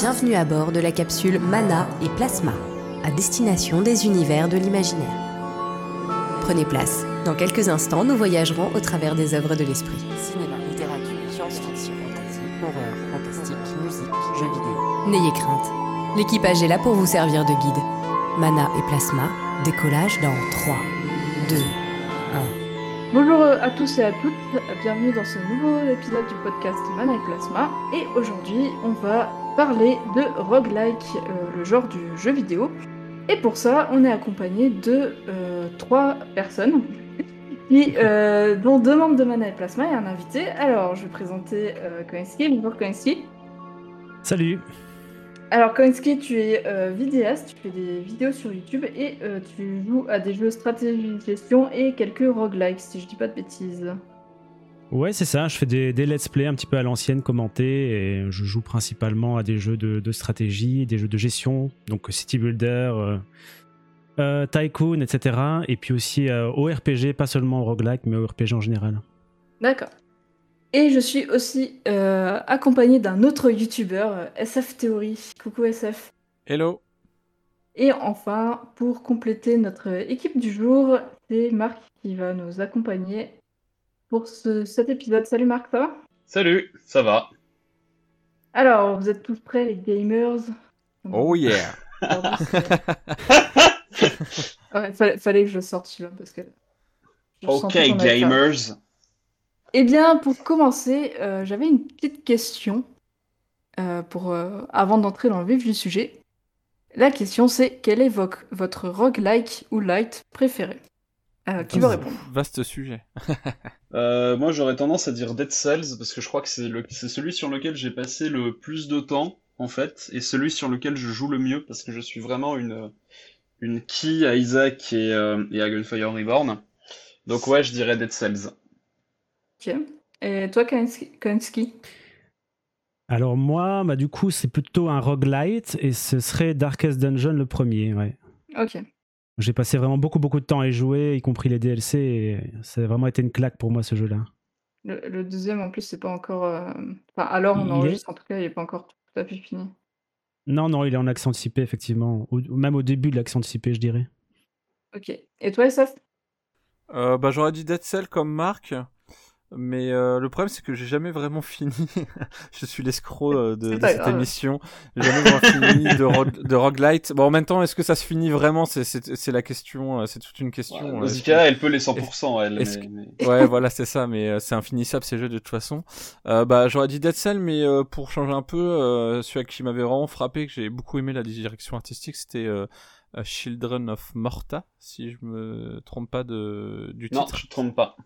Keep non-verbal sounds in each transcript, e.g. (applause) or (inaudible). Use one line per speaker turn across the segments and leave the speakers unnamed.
Bienvenue à bord de la capsule Mana et Plasma, à destination des univers de l'imaginaire. Prenez place. Dans quelques instants, nous voyagerons au travers des œuvres de l'esprit.
Cinéma, littérature, science-fiction, fantasy, horreur, fantastique, musique, jeux vidéo.
N'ayez crainte. L'équipage est là pour vous servir de guide. Mana et Plasma, décollage dans 3, 2, 1.
Bonjour à tous et à toutes, bienvenue dans ce nouveau épisode du podcast Mana et Plasma. Et aujourd'hui, on va parler de roguelike, euh, le genre du jeu vidéo. Et pour ça, on est accompagné de euh, trois personnes, qui, euh, (laughs) dont deux membres de Mana et Plasma et un invité. Alors, je vais présenter Koinski. Bonjour Koinski.
Salut
Alors Koinski, tu es vidéaste, tu fais des vidéos sur YouTube et tu joues à des jeux stratégie de gestion et quelques roguelikes, si je dis pas de bêtises.
Ouais, c'est ça, je fais des, des let's play un petit peu à l'ancienne, commentés, et je joue principalement à des jeux de, de stratégie, des jeux de gestion, donc City Builder, euh, euh, Tycoon, etc. Et puis aussi euh, au RPG, pas seulement au roguelike, mais au RPG en général.
D'accord. Et je suis aussi euh, accompagné d'un autre youtubeur, euh, SF Theory. Coucou SF.
Hello
Et enfin, pour compléter notre équipe du jour, c'est Marc qui va nous accompagner pour ce- cet épisode. Salut Marc, ça va?
Salut, ça va
Alors, vous êtes tous prêts les gamers?
Oh yeah (laughs)
Ouais, fallait, fallait que je sorte celui-là parce que. je
Ok, gamers.
Eh bien, pour commencer, euh, j'avais une petite question euh, pour, euh, avant d'entrer dans le vif du sujet. La question c'est quel est vo- votre roguelike ou light préféré? Euh, Qui veut répondre?
Vaste sujet. (laughs)
Euh, moi, j'aurais tendance à dire Dead Cells parce que je crois que c'est le, c'est celui sur lequel j'ai passé le plus de temps, en fait, et celui sur lequel je joue le mieux parce que je suis vraiment une, une key à Isaac et, euh, et à Gunfire Reborn. Donc, ouais, je dirais Dead Cells.
Ok. Et toi, Kainski
Alors moi, bah, du coup, c'est plutôt un roguelite, et ce serait Darkest Dungeon le premier, ouais.
Ok.
J'ai passé vraiment beaucoup beaucoup de temps à y jouer, y compris les DLC, et ça a vraiment été une claque pour moi ce jeu-là.
Le, le deuxième, en plus, c'est pas encore. euh, Enfin, alors on
Il est-
enregistre, en tout cas, il est pas encore tout à fait fini.
Non, non, il est en accent anticipé, effectivement. Même au début de l'accent anticipé, je dirais.
Ok. Et toi, SF
Euh, bah, j'aurais dit Dead Cell comme marque, mais euh, le problème c'est que j'ai jamais vraiment fini. (laughs) je suis l'escroc euh, de, cette
grave.
émission. J'ai jamais vraiment fini (laughs) de, rogue- de roguelite. Bon, en même temps, est-ce que ça se finit vraiment? C'est c'est- c'est la question. euh, C'est toute une question.
Ouais,
euh,
Nausicaa, elle peut les 100%, elle. mais- (laughs)
Ouais, voilà, c'est ça, mais euh, c'est infinissable ces jeux de toute façon. Euh, bah, j'aurais dit Dead Cell, mais euh, pour changer un peu, euh, celui qui m'avait vraiment frappé, que j'ai beaucoup aimé la direction artistique, c'était euh, euh, Children of Morta, si je me trompe pas de du
Non,
titre.
je te trompe pas.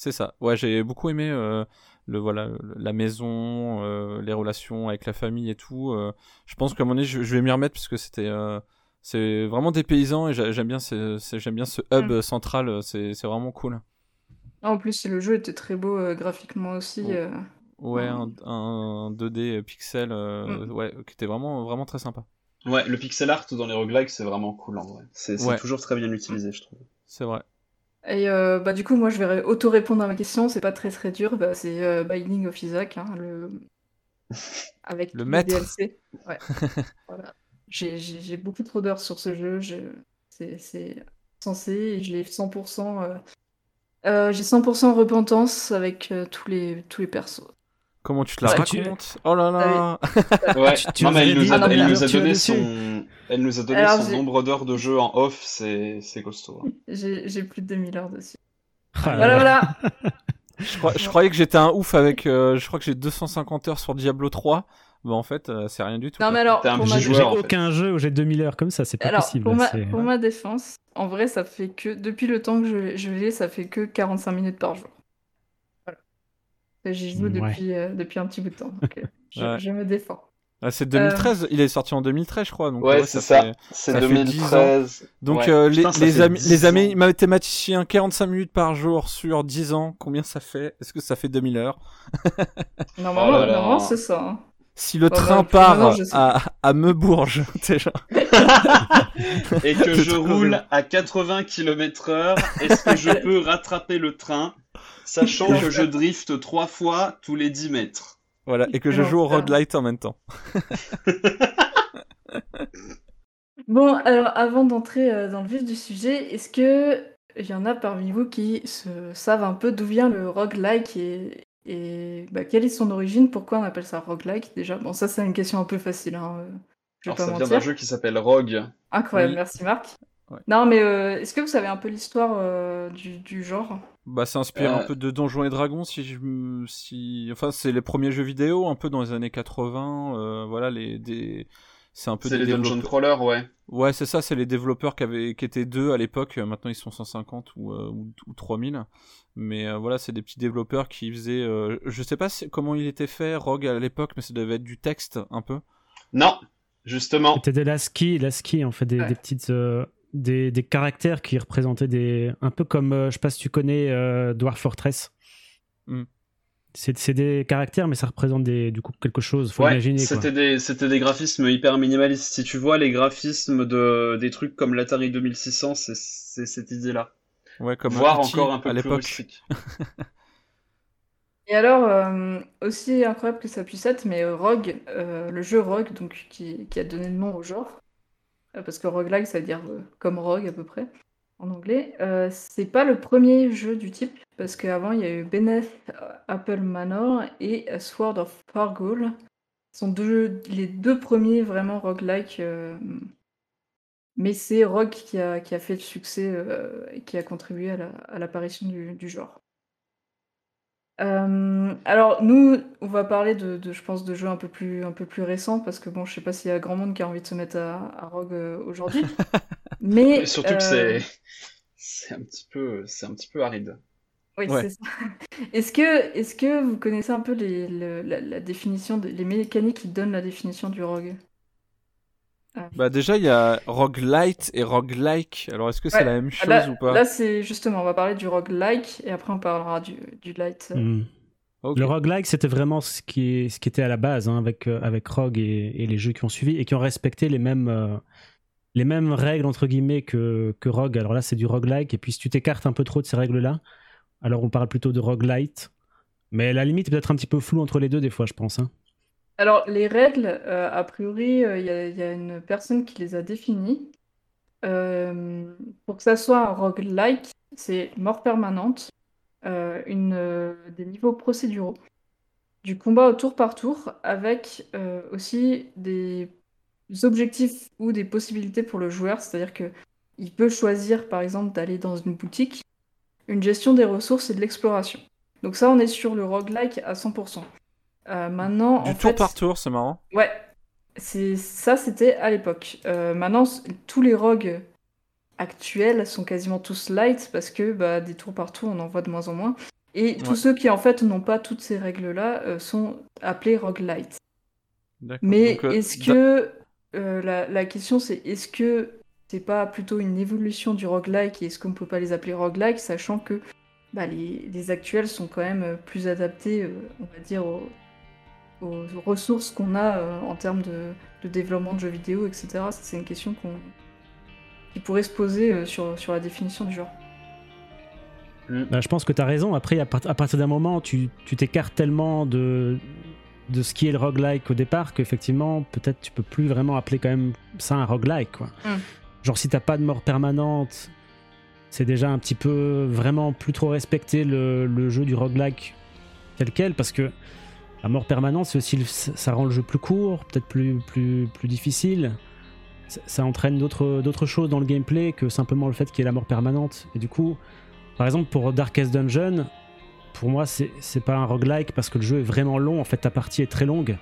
C'est ça. Ouais, j'ai beaucoup aimé euh, le voilà la maison, euh, les relations avec la famille et tout. euh. je pense qu'à un moment donné, je, je vais m'y remettre parce que c'était euh, c'est vraiment des paysans et j'a- j'aime bien j'aime bien ce hub
Mm.
central. C'est c'est vraiment cool.
En plus, le jeu était très beau euh, graphiquement aussi.
Oh. Ouais, un, un 2D pixel, euh,
Mm.
ouais, qui était vraiment, vraiment très sympa.
Ouais, le pixel art dans les roguelikes, c'est vraiment cool en vrai. C'est c'est
Ouais.
toujours très bien utilisé, je trouve.
C'est vrai.
Et euh, bah, du coup, moi, je vais ré- auto-répondre à ma question. C'est pas très très dur. Bah, c'est euh, Binding of Isaac, hein, le... (laughs) avec
Le maître.
DLC. Ouais. (laughs) voilà. J'ai- beaucoup trop d'heures sur ce jeu. je- C'est c'est censé. Et je l'ai 100%. euh, J'ai 100% repentance avec tous les tous les persos.
Comment tu te la
tu-
racontes Oh là là
Ouais,
Tu- tu
non, mais
nous
elle nous a,
Ah, non,
nous donné son, elle nous a donné
Alors,
son nombre d'heures de jeu en off, c'est c'est costaud. hein.
J'ai plus de 2000 heures dessus.
Ah,
Voilà, voilà. (laughs)
je, crois- je croyais que j'étais un ouf avec. euh, je crois que j'ai 250 heures sur Diablo 3. Bah en fait, euh, c'est rien du tout.
Non, mais alors,
J'ai
joueur, en fait.
aucun jeu où j'ai 2000 heures comme ça, c'est pas
Alors,
possible.
pour ma,
c'est-
pour ma défense, en vrai, ça fait que, depuis le temps que je, je l'ai, ça fait que 45 minutes par jour. J'y joue
Ouais.
depuis, euh, depuis un petit bout de temps, donc euh, je,
Ouais.
je me défends.
Ah, c'est 2013. Il est sorti en 2013, je crois. Donc,
Ouais, c'est ça. C'est
ça fait
2013.
Donc euh,
Putain,
les, amis,
10
les
ans.
amis mathématiciens, 45 minutes par jour sur 10 ans, combien ça fait Est-ce que ça fait 2000 heures
Normalement,
Oh
c'est ça. hein.
Si le
Bah,
train
bah,
part à, à Meubourges, t'es genre...
Et que je roule à 80 km heure, est-ce que je peux rattraper le train, sachant que je drift trois fois tous les 10 mètres
Voilà, et que je joue au roguelite en même temps. (laughs)
Bon, alors avant d'entrer euh, dans le vif du sujet, est-ce que il y en a parmi vous qui se savent un peu d'où vient le roguelike et, et bah, quelle est son origine, pourquoi on appelle ça roguelike déjà? Bon, ça c'est une question un peu facile, hein, euh, je vais
Alors
pas
ça vient d'un jeu qui s'appelle Rogue.
Incroyable,
Oui.
merci Marc.
Ouais.
Non, mais euh, est-ce que vous savez un peu l'histoire euh, du, du genre?
Bah, ça inspire un
Euh.
peu de Donjons et Dragons, si je si, enfin, c'est les premiers jeux vidéo, un peu dans les années 80. euh, voilà, les des, c'est un peu
C'est
des
les dungeon
développeurs-
crawlers, ouais.
Ouais, c'est ça, c'est les développeurs qui, avaient, qui étaient deux à l'époque, maintenant ils sont 150 ou, euh, ou, ou 3000. Mais euh, voilà, c'est des petits développeurs qui faisaient. euh, je sais pas si- comment il était fait, Rogue à l'époque, mais ça devait être du texte un peu.
Non, justement.
C'était de l'ASCII, l'ASCII, en fait, des,
Ouais.
des petites. Des, des caractères qui représentaient des. Un peu comme, euh, je sais pas si tu connais euh, Dwarf Fortress.
Hmm.
C'est c'est des caractères, mais ça représente des, du coup quelque chose. Faut
Ouais,
imaginer.
c'était des, c'était des graphismes hyper minimalistes. Si tu vois les graphismes de, des trucs comme l'Atari 2600, c'est, c'est cette idée-là.
Ouais, comme
Voire
E.T.
encore un peu
à
plus
l'époque.
rustique. (laughs)
Et alors, euh, aussi incroyable que ça puisse être, mais Rogue, euh, le jeu Rogue, donc qui, qui a donné le nom au genre, euh, parce que roguelike, ça veut dire euh, comme Rogue à peu près, en anglais, euh, c'est pas le premier jeu du type, parce qu'avant il y a eu Bennett euh, Apple Manor et Sword of Fargoul. Ce sont les deux premiers vraiment roguelike, mais c'est Rogue qui a, fait le succès et qui a contribué à la- à l'apparition du genre. Euh, alors nous, on va parler de, de, je pense, de jeux un peu plus, un peu plus récents parce que bon, je sais pas s'il y a grand monde qui a envie de se mettre à, à Rogue euh, aujourd'hui, (laughs) mais
Et surtout que
euh,
c'est, c'est un petit peu, c'est un petit peu aride.
oui,
Ouais.
c'est ça. (laughs) Est-ce que, est-ce que vous connaissez un peu les, le- la, la définition, les mécaniques qui donnent la définition du Rogue?
Bah déjà il y a roguelite et roguelike. Alors est-ce que c'est
Ouais.
la même
Ah,
chose
Là,
ou pas
là, c'est justement, on va parler du roguelike et après on parlera du, du light.
Hmm.
Ok.
Le roguelike, c'était vraiment ce qui, ce qui était à la base hein, avec, euh, avec Rogue et, et les jeux qui ont suivi et qui ont respecté les mêmes, euh, les mêmes règles entre guillemets que, que Rogue. Alors là, c'est du roguelike. Et puis si tu t'écartes un peu trop de ces règles-là, alors on parle plutôt de roguelite. Mais la limite est peut-être un petit peu floue entre les deux des fois, je pense. hein.
Alors, les règles, euh, a priori, il y, a- une personne qui les a définies. Euh, pour que ça soit un roguelike, c'est mort permanente, euh, euh, des niveaux procéduraux, du combat au tour par tour, avec euh, aussi des objectifs ou des possibilités pour le joueur, c'est-à-dire que il peut choisir, par exemple, d'aller dans une boutique, une gestion des ressources et de l'exploration. Donc ça, on est sur le roguelike à 100%. Euh, maintenant,
Du
en
tour
fait,
par tour, c'est marrant.
Ouais, c'est ça, c'était à l'époque. Euh, maintenant, tous les rogues actuels sont quasiment tous light parce que bah, des tours par tour, on en voit de moins en moins. Et tous
Ouais.
ceux qui en fait n'ont pas toutes ces règles-là euh, sont appelés roguelite.
D'accord.
Mais est-ce que la, la question c'est est-ce que c'est pas plutôt une évolution du roguelike et est-ce qu'on peut pas les appeler roguelike sachant que bah, les, les actuels sont quand même plus adaptés, on va dire, aux, aux ressources qu'on a euh, en termes de, de développement de jeux vidéo, etc. C'est une question qu'on qui pourrait se poser euh, sur, sur la définition du genre.
Bah, je pense que tu as raison. Après, à, part- à partir d'un moment, tu tu t'écartes tellement de, de ce qui est le roguelike au départ qu'effectivement, peut-être tu peux plus vraiment appeler quand même ça un roguelike. Quoi.
Mm.
Genre, si t'as pas de mort permanente, c'est déjà un petit peu vraiment plus trop respecter le, le jeu du roguelike tel quel parce que la mort permanente, le- ça rend le jeu plus court, peut-être plus, plus, plus difficile. Ça, entraîne d'autres choses dans le gameplay que simplement le fait qu'il y ait la mort permanente. Et du coup, par exemple, pour Darkest Dungeon, pour moi, c'est pas un roguelike parce que le jeu est vraiment long. En fait, ta partie est très longue.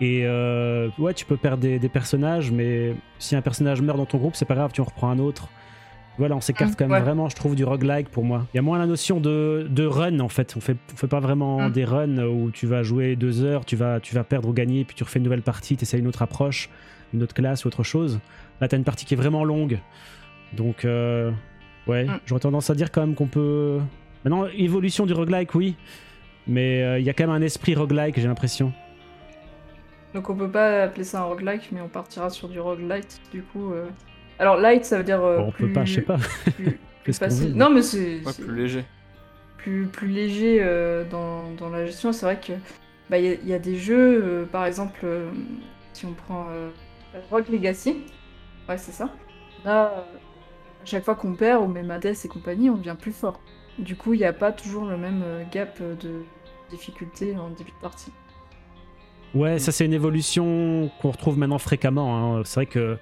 Et euh, ouais, tu peux perdre des, des personnages, mais si un personnage meurt dans ton groupe, c'est pas grave, tu en reprends un autre. Voilà, on s'écarte
Mm,
quand même
ouais.
vraiment, je trouve, du roguelike pour moi. Il y a moins la notion de, de run en fait. On fait, on fait pas vraiment
Mm.
des runs où tu vas jouer deux heures, tu vas, tu vas perdre ou gagner, puis tu refais une nouvelle partie, tu essaies une autre approche, une autre classe ou autre chose. Là, tu as une partie qui est vraiment longue. Donc, euh, ouais,
Mm.
j'aurais tendance à dire quand même qu'on peut. Maintenant, évolution du roguelike, oui. Mais euh, il y a quand même un esprit roguelike, j'ai l'impression.
Donc on peut pas appeler ça un roguelike, mais on partira sur du roguelite du coup. euh. Alors light, ça veut dire euh,
Bon, on
plus,
peut pas, je sais pas.
plus, (laughs) facile.
veut
Non, mais c'est
Ouais, plus léger.
plus, plus léger euh, dans, dans la gestion. C'est vrai que bah, il y, a- il y a des jeux, euh, par exemple, euh, si on prend euh, Rogue Legacy, ouais, c'est ça. Là, euh, à chaque fois qu'on perd, ou même Hades et compagnie, on devient plus fort. Du coup, il n'y a pas toujours le même gap de difficulté en début de partie.
Ouais, ça c'est une évolution qu'on retrouve maintenant fréquemment. hein. C'est vrai que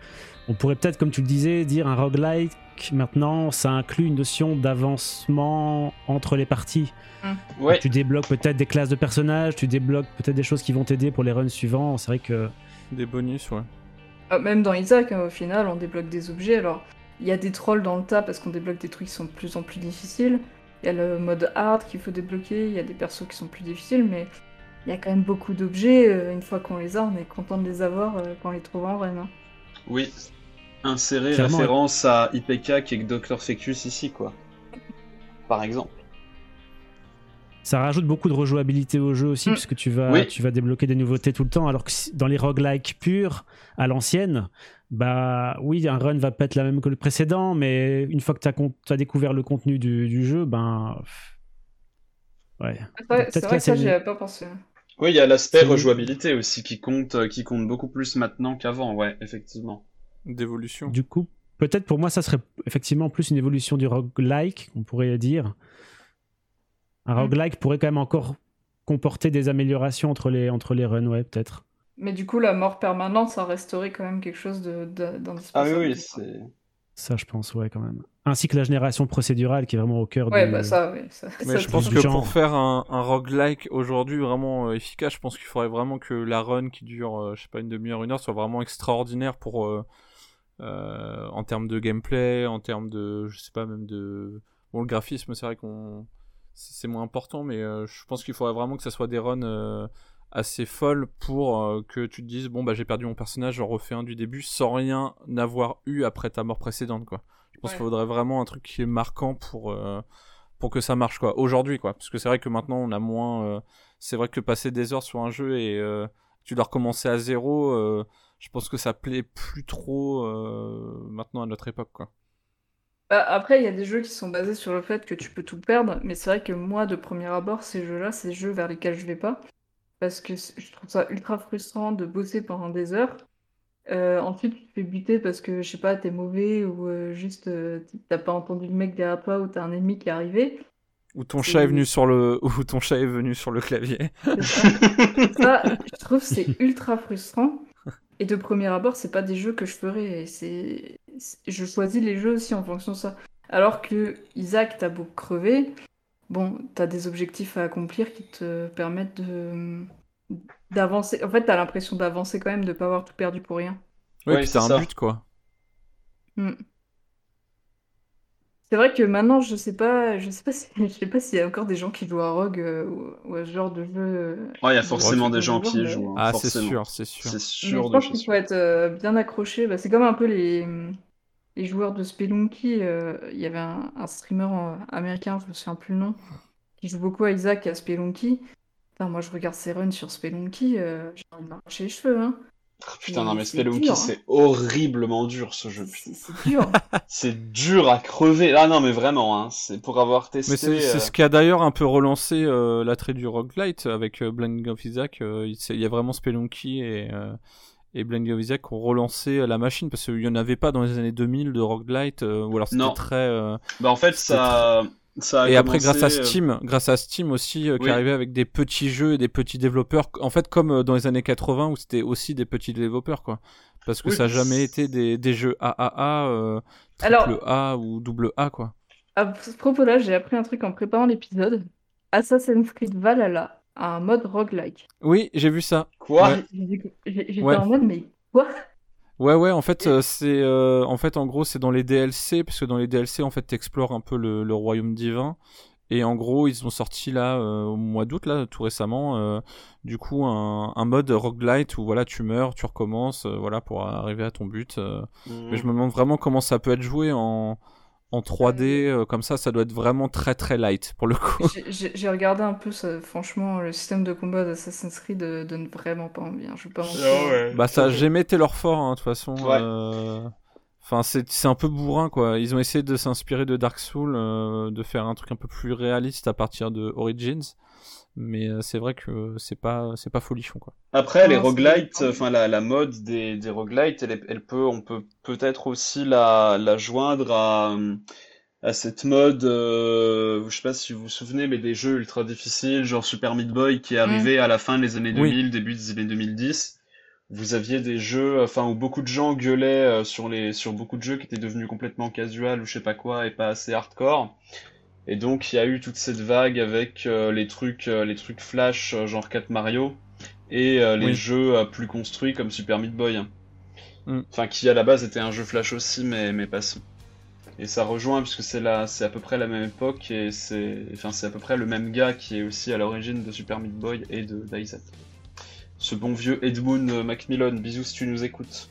on pourrait peut-être, comme tu le disais, dire un roguelike maintenant, ça inclut une notion d'avancement entre les parties.
Ouais,
Tu débloques peut-être des classes de personnages, tu débloques peut-être des choses qui vont t'aider pour les runs suivants. C'est vrai que
Des bonus, ouais.
Ah, Même dans Isaac, hein, au final, on débloque des objets. Alors, il y a des trolls dans le tas parce qu'on débloque des trucs qui sont de plus en plus difficiles. Il y a le mode hard qu'il faut débloquer, il y a des persos qui sont plus difficiles, mais il y a quand même beaucoup d'objets. euh, une fois qu'on les a, on est content de les avoir euh, quand on les trouve en vrai. hein.
Oui. Insérer
Clairement,
référence à IPK qui est Dr. Fecus ici, quoi. Par exemple.
ça rajoute beaucoup de rejouabilité au jeu aussi,
Mm.
puisque tu vas,
Oui.
tu vas débloquer des nouveautés tout le temps. Alors que dans les roguelikes purs, à l'ancienne, bah oui, un run va pas être la même que le précédent, mais une fois que tu as, découvert le contenu du, du jeu, ben. Ouais.
C'est vrai,
que
vrai que ça, j'y avais pas pensé.
Oui, il y a l'aspect rejouabilité aussi qui compte, euh, qui compte beaucoup plus maintenant qu'avant, ouais, effectivement.
D'évolution.
Du coup, peut-être pour moi, ça serait effectivement plus une évolution du roguelike, on pourrait dire. Un
Mm.
roguelike pourrait quand même encore comporter des améliorations entre les, entre les runs, ouais, peut-être.
Mais du coup, la mort permanente, ça resterait quand même quelque chose de- de-
Ah oui, oui, c'est...
Ça, je pense, ouais, quand même. Ainsi que la génération procédurale qui est vraiment au cœur
Ouais,
du...
bah ça, oui. Ça,
Mais
ça,
je pense que
genre.
pour faire un, un roguelike aujourd'hui vraiment euh, efficace, je pense qu'il faudrait vraiment que la run qui dure, euh, je sais pas, une demi-heure, une heure, soit vraiment extraordinaire pour, euh, euh, en termes de gameplay, en termes de, je sais pas, même de, bon, le graphisme, c'est vrai qu'on, c'est c'est moins important, mais euh, je pense qu'il faudrait vraiment que ça soit des runs euh, assez folles pour euh, que tu te dises, bon, bah, j'ai perdu mon personnage, j'en refais un du début sans rien avoir eu après ta mort précédente, quoi. Je pense
Ouais.
qu'il faudrait vraiment un truc qui est marquant pour, euh, pour que ça marche quoi aujourd'hui quoi parce que c'est vrai que maintenant on a moins euh, c'est vrai que passer des heures sur un jeu et tu dois recommencer à zéro je pense que ça plaît plus trop maintenant à notre époque quoi
Bah, après, il y a des jeux qui sont basés sur le fait que tu peux tout perdre, mais c'est vrai que moi, de premier abord, ces jeux-là, c'est des jeux vers lesquels je vais pas. Parce que je trouve ça ultra frustrant de bosser pendant des heures. Euh, ensuite, tu te fais buter parce que, je sais pas, t'es mauvais ou euh, juste euh, t'as pas entendu le mec derrière toi ou t'as un ennemi qui est arrivé.
ou ton chat est venu sur le (laughs) ou ton chat est venu sur le clavier
ça. (laughs) Ça, je trouve c'est ultra frustrant. Et de premier abord, c'est pas des jeux que je ferais. c'est- je choisis les jeux aussi en fonction de ça. Alors que Isaac, t'as beau crever, bon, t'as des objectifs à accomplir qui te permettent de d'avancer. En fait, t'as l'impression d'avancer quand même, de pas avoir tout perdu pour rien.
ouais,
Ouais,
puis
c'est
t'as un
ça.
but quoi
C'est vrai que maintenant, je sais pas, je sais pas (laughs) si, je sais pas s'il y a encore des gens qui jouent à Rogue euh, ou, ou à ce genre de jeu. euh,
Ouais, il y a forcément
de
des gens qui y jouent. hein,
ah c'est sûr c'est sûr
C'est
Mais
sûr
je pense qu'il faut être euh, bien accroché. Bah, c'est comme un peu les, les joueurs de Spelunky. euh, Il y avait un, un streamer euh, américain, je me souviens plus le nom, qui joue beaucoup à Isaac et à Spelunky. Moi, je regarde ses runs sur Spelunky, euh, j'ai envie de m'arracher les cheveux. Hein.
Ah, Putain, non, mais
C'est
Spelunky,
hein.
c'est horriblement dur ce jeu. putain.
C'est dur. (laughs)
C'est dur à crever. Ah non, mais vraiment, hein. C'est pour avoir testé.
mais c'est c'est
euh,
ce qui a d'ailleurs un peu relancé euh, l'attrait du roguelite avec euh, Blending of Isaac il y a vraiment Spelunky et euh, et qui ont relancé euh, la machine parce qu'il n'y en avait pas dans les années 2000 de roguelite euh, ou alors c'était très euh,
Bah, en fait, ça. ça a
et après grâce à
euh,
Steam grâce à Steam aussi euh, qui
Oui.
arrivait avec des petits jeux et des petits développeurs en fait comme euh, dans les années 80 où c'était aussi des petits développeurs quoi parce que
Oui,
ça a jamais été des, des jeux AAA euh,
Alors-
triple A ou double A quoi
À ce propos-là, j'ai appris un truc en préparant l'épisode. Assassin's Creed Valhalla un mode roguelike.
oui j'ai vu ça
Quoi
Ouais.
J'étais
Ouais.
en mode, mais quoi?
Ouais ouais en fait euh, c'est euh, en fait en gros c'est dans les DLC parce que dans les DLC en fait t'explores un peu le, le royaume divin et en gros ils ont sorti là euh, au mois d'août là tout récemment euh, du coup un, un mode roguelite où voilà tu meurs tu recommences euh, voilà pour arriver à ton but euh. mais je me demande vraiment comment ça peut être joué en en 3D euh, comme ça ça doit être vraiment très très light pour le coup
J'ai- regardé un peu, ça, franchement, le système de combat d'Assassin's Creed euh, donne vraiment pas envie. hein, Je vais pas mentir.
Ah ouais.
bah ça j'ai mis Taylor fort hein, de toute façon
Ouais.
euh, Enfin, c'est c'est un peu bourrin quoi. Ils ont essayé de s'inspirer de Dark Souls, euh, de faire un truc un peu plus réaliste à partir de Origins, mais euh, c'est vrai que c'est pas c'est pas folichon quoi.
Après, les
c'est-
roguelites, enfin la, la mode des, des roguelites, elle, peut, on peut peut-être aussi la, la joindre à, à cette mode, euh, je sais pas si vous vous souvenez, mais des jeux ultra difficiles, genre Super Meat Boy, qui est arrivé à la fin des années
Oui.
2000, début des années 2010. Vous aviez des jeux, enfin, où beaucoup de gens gueulaient euh, sur les, sur beaucoup de jeux qui étaient devenus complètement casual ou je sais pas quoi et pas assez hardcore. Et donc, il y a eu toute cette vague avec euh, les trucs, euh, les trucs flash, euh, genre 4 Mario, et les
Oui.
jeux plus construits comme Super Meat Boy.
Mm.
Enfin, qui à la base était un jeu flash aussi, mais, mais passons. Et ça rejoint, puisque c'est la, c'est à peu près la même époque, et c'est, enfin, c'est à peu près le même gars qui est aussi à l'origine de Super Meat Boy et de d'Isaac. Ce bon vieux Edmund Macmillan, bisous si tu nous écoutes.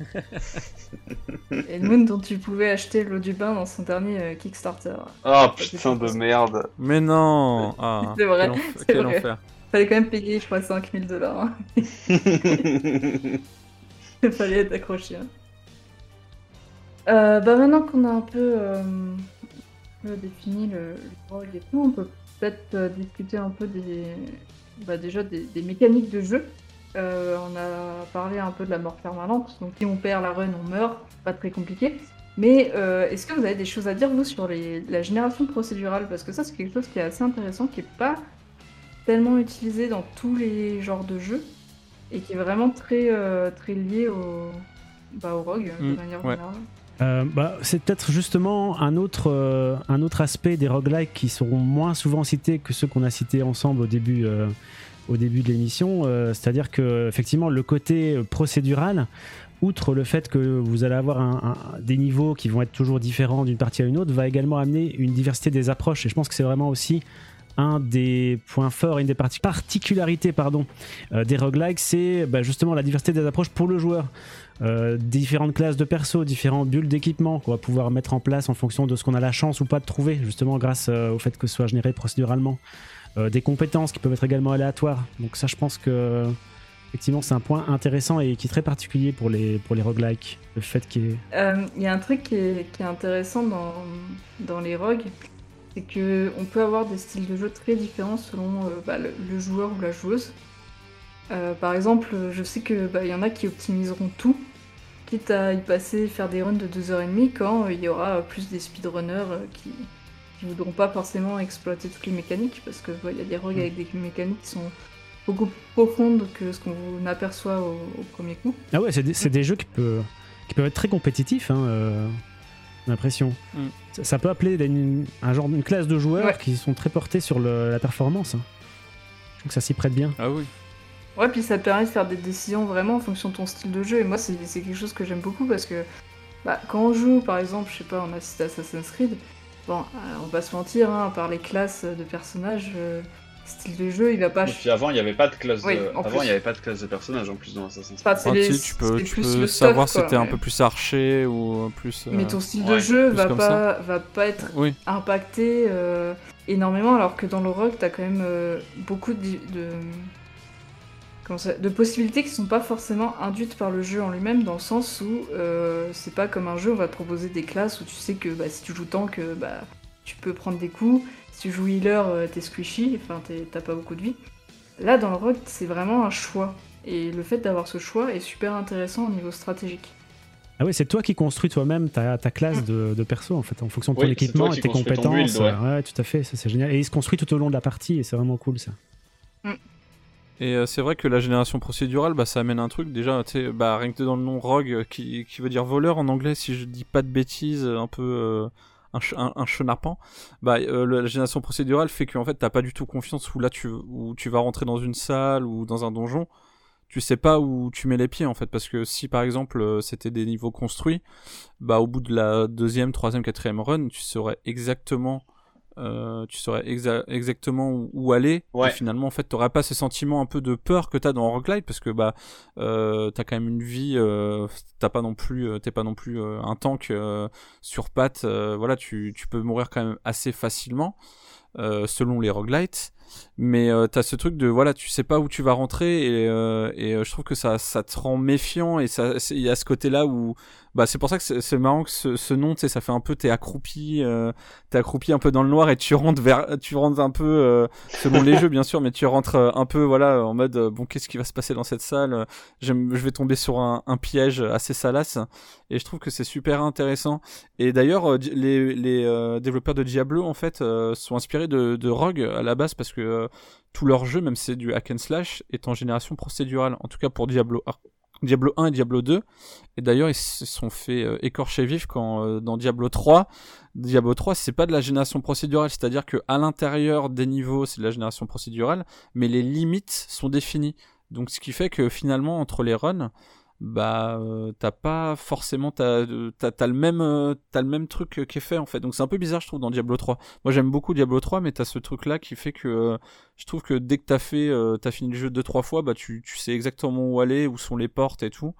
(laughs)
Edmund dont tu pouvais acheter l'eau du bain dans son dernier euh, Kickstarter.
Ah putain de merde.
Mais non (laughs) ah,
C'est vrai,
Quel, enf-
c'est
quel
vrai.
enfer.
Fallait quand même payer, je crois, 5000 dollars. hein. (laughs) Fallait être accroché. hein. Euh, bah maintenant qu'on a un peu, euh, un peu défini le, le rogue et tout, on peut peut-être euh, discuter un peu des, bah déjà des, des mécaniques de jeu. Euh, on a parlé un peu de la mort permanente, donc si on perd la run, on meurt, pas très compliqué. Mais euh, est-ce que vous avez des choses à dire vous sur les, la génération procédurale? Parce que ça c'est quelque chose qui est assez intéressant, qui est pas tellement utilisé dans tous les genres de jeux et qui est vraiment très, euh, très lié au, bah, au rogue de
Mm,
manière
ouais.
générale.
Euh, bah, c'est peut-être justement un autre, euh, un autre aspect des roguelikes qui seront moins souvent cités que ceux qu'on a cités ensemble au début, euh, au début de l'émission. Euh, C'est-à-dire que effectivement le côté procédural, outre le fait que vous allez avoir des niveaux qui vont être toujours différents d'une partie à une autre, va également amener une diversité des approches. Et je pense que c'est vraiment aussi un des points forts, une des parti- particularités pardon, euh, des roguelikes, c'est bah, justement la diversité des approches pour le joueur. Euh, différentes classes de perso, différents bulles d'équipement qu'on va pouvoir mettre en place en fonction de ce qu'on a la chance ou pas de trouver, justement grâce au fait que ce soit généré procéduralement. Euh, des compétences qui peuvent être également aléatoires. Donc ça, je pense que effectivement, c'est un point intéressant et qui est très particulier pour les pour les roguelikes. Qu'il
Euh, Il y a un truc qui est, intéressant dans, les rogues, c'est que on peut avoir des styles de jeu très différents selon euh, bah, le, joueur ou la joueuse. Par exemple, je sais que bah, y en a qui optimiseront tout, quitte à y passer, faire des runs de 2h30 quand il y aura plus des speedrunners qui qui voudront pas forcément exploiter toutes les mécaniques, parce que ouais, il y a des rogues avec des mécaniques qui sont beaucoup plus profondes que ce qu'on aperçoit au, au premier coup.
Ah ouais, c'est des, jeux qui, peuvent être très compétitifs, hein, euh, j'ai l'impression.
Mm.
Ça, ça peut appeler une, un genre, une classe de joueurs
Ouais.
qui sont très portés sur le- la performance. hein. Je trouve que ça s'y prête bien.
Ah oui.
Ouais, puis ça te permet de faire des décisions vraiment en fonction de ton style de jeu. Et moi, c'est quelque chose que j'aime beaucoup parce que bah, quand on joue, par exemple, je sais pas, on a cité Assassin's Creed, bon, euh, on va se mentir, hein, par les classes de personnages, euh, style de jeu, il va pas.
Et puis avant, il n'y avait pas de classe de...
Oui, en
avant,
plus.
il n'y avait pas de classe de personnage en plus dans Assassin's Creed.
les-
tu, peux,
c'est
tu
plus
peux
le
savoir
stuff,
si t'es un peu
mais-
plus archer ou plus.
Mais
euh,
ton style
ouais,
de jeu
plus
va pas, va pas être
Oui.
impacté euh, énormément, alors que dans le rock, t'as quand même euh, beaucoup de, ça- de possibilités qui sont pas forcément induites par le jeu en lui-même, dans le sens où euh, c'est pas comme un jeu, on va te proposer des classes où tu sais que bah, si tu joues tank, euh, bah, tu peux prendre des coups, si tu joues healer, euh, t'es squishy, enfin t'as pas beaucoup de vie. Là, dans le rock, c'est vraiment un choix. Et le fait d'avoir ce choix est super intéressant au niveau stratégique.
Ah ouais, c'est toi qui construis toi-même ta, ta classe de, de perso en fait, en fonction de ton
Oui,
équipement et tes compétences.
build, ouais.
Ouais, tout à fait, ça c'est génial. Et il se construit tout au long de la partie et c'est vraiment cool ça.
Et euh, c'est vrai que la génération procédurale, bah, ça amène un truc. Déjà, bah, rien que dans le nom rogue, euh, qui, qui veut dire voleur en anglais, si je dis pas de bêtises, un peu euh, un, un, bah, euh, la génération procédurale fait qu'en fait, t'as pas du tout confiance où là, tu, où tu vas rentrer dans une salle ou dans un donjon. Tu sais pas où tu mets les pieds en fait, parce que si par exemple euh, c'était des niveaux construits, bah au bout de la deuxième, troisième, quatrième run, tu saurais exactement euh, tu saurais exa- exactement où, où aller.
Ouais.
Et finalement, en fait, t'aurais pas ce sentiment un peu de peur que t'as dans Roguelite parce que bah euh, t'as quand même une vie, euh, t'as pas non plus, euh, t'es pas non plus euh, un tank sur pattes. voilà, tu, tu peux mourir quand même assez facilement selon les roguelites. mais t'as ce truc de voilà, tu sais pas où tu vas rentrer et, et je trouve que ça ça te rend méfiant et ça il y a ce côté là où bah c'est pour ça que c'est marrant que ce, ce nom tu sais ça fait un peu t'es accroupi euh, t'es accroupi un peu dans le noir et tu rentres vers tu rentres un peu euh, selon les (laughs) jeux bien sûr mais tu rentres euh, un peu voilà en mode bon qu'est-ce qui va se passer dans cette salle je vais tomber sur un, un piège assez salace et je trouve que c'est super intéressant. Et d'ailleurs les, les développeurs de Diablo en fait sont inspirés de, de Rogue à la base parce que tout leur jeu même si c'est du hack and slash est en génération procédurale en tout cas pour Diablo Diablo 1 et Diablo 2 et d'ailleurs ils se sont fait euh, écorcher vif quand euh, dans Diablo 3 Diablo 3 c'est pas de la génération procédurale. C'est-à-dire que à l'intérieur des niveaux c'est de la génération procédurale mais les limites sont définies. Donc ce qui fait que finalement entre les runs bah euh, t'as pas forcément t'as euh, t'as t'as le même euh, t'as le même truc qui est fait en fait donc c'est un peu bizarre je trouve dans Diablo 3 moi j'aime beaucoup Diablo 3 mais t'as ce truc là qui fait que je trouve que dès que t'as fait t'as fini le jeu deux trois fois bah tu tu sais exactement où aller où sont les portes et tout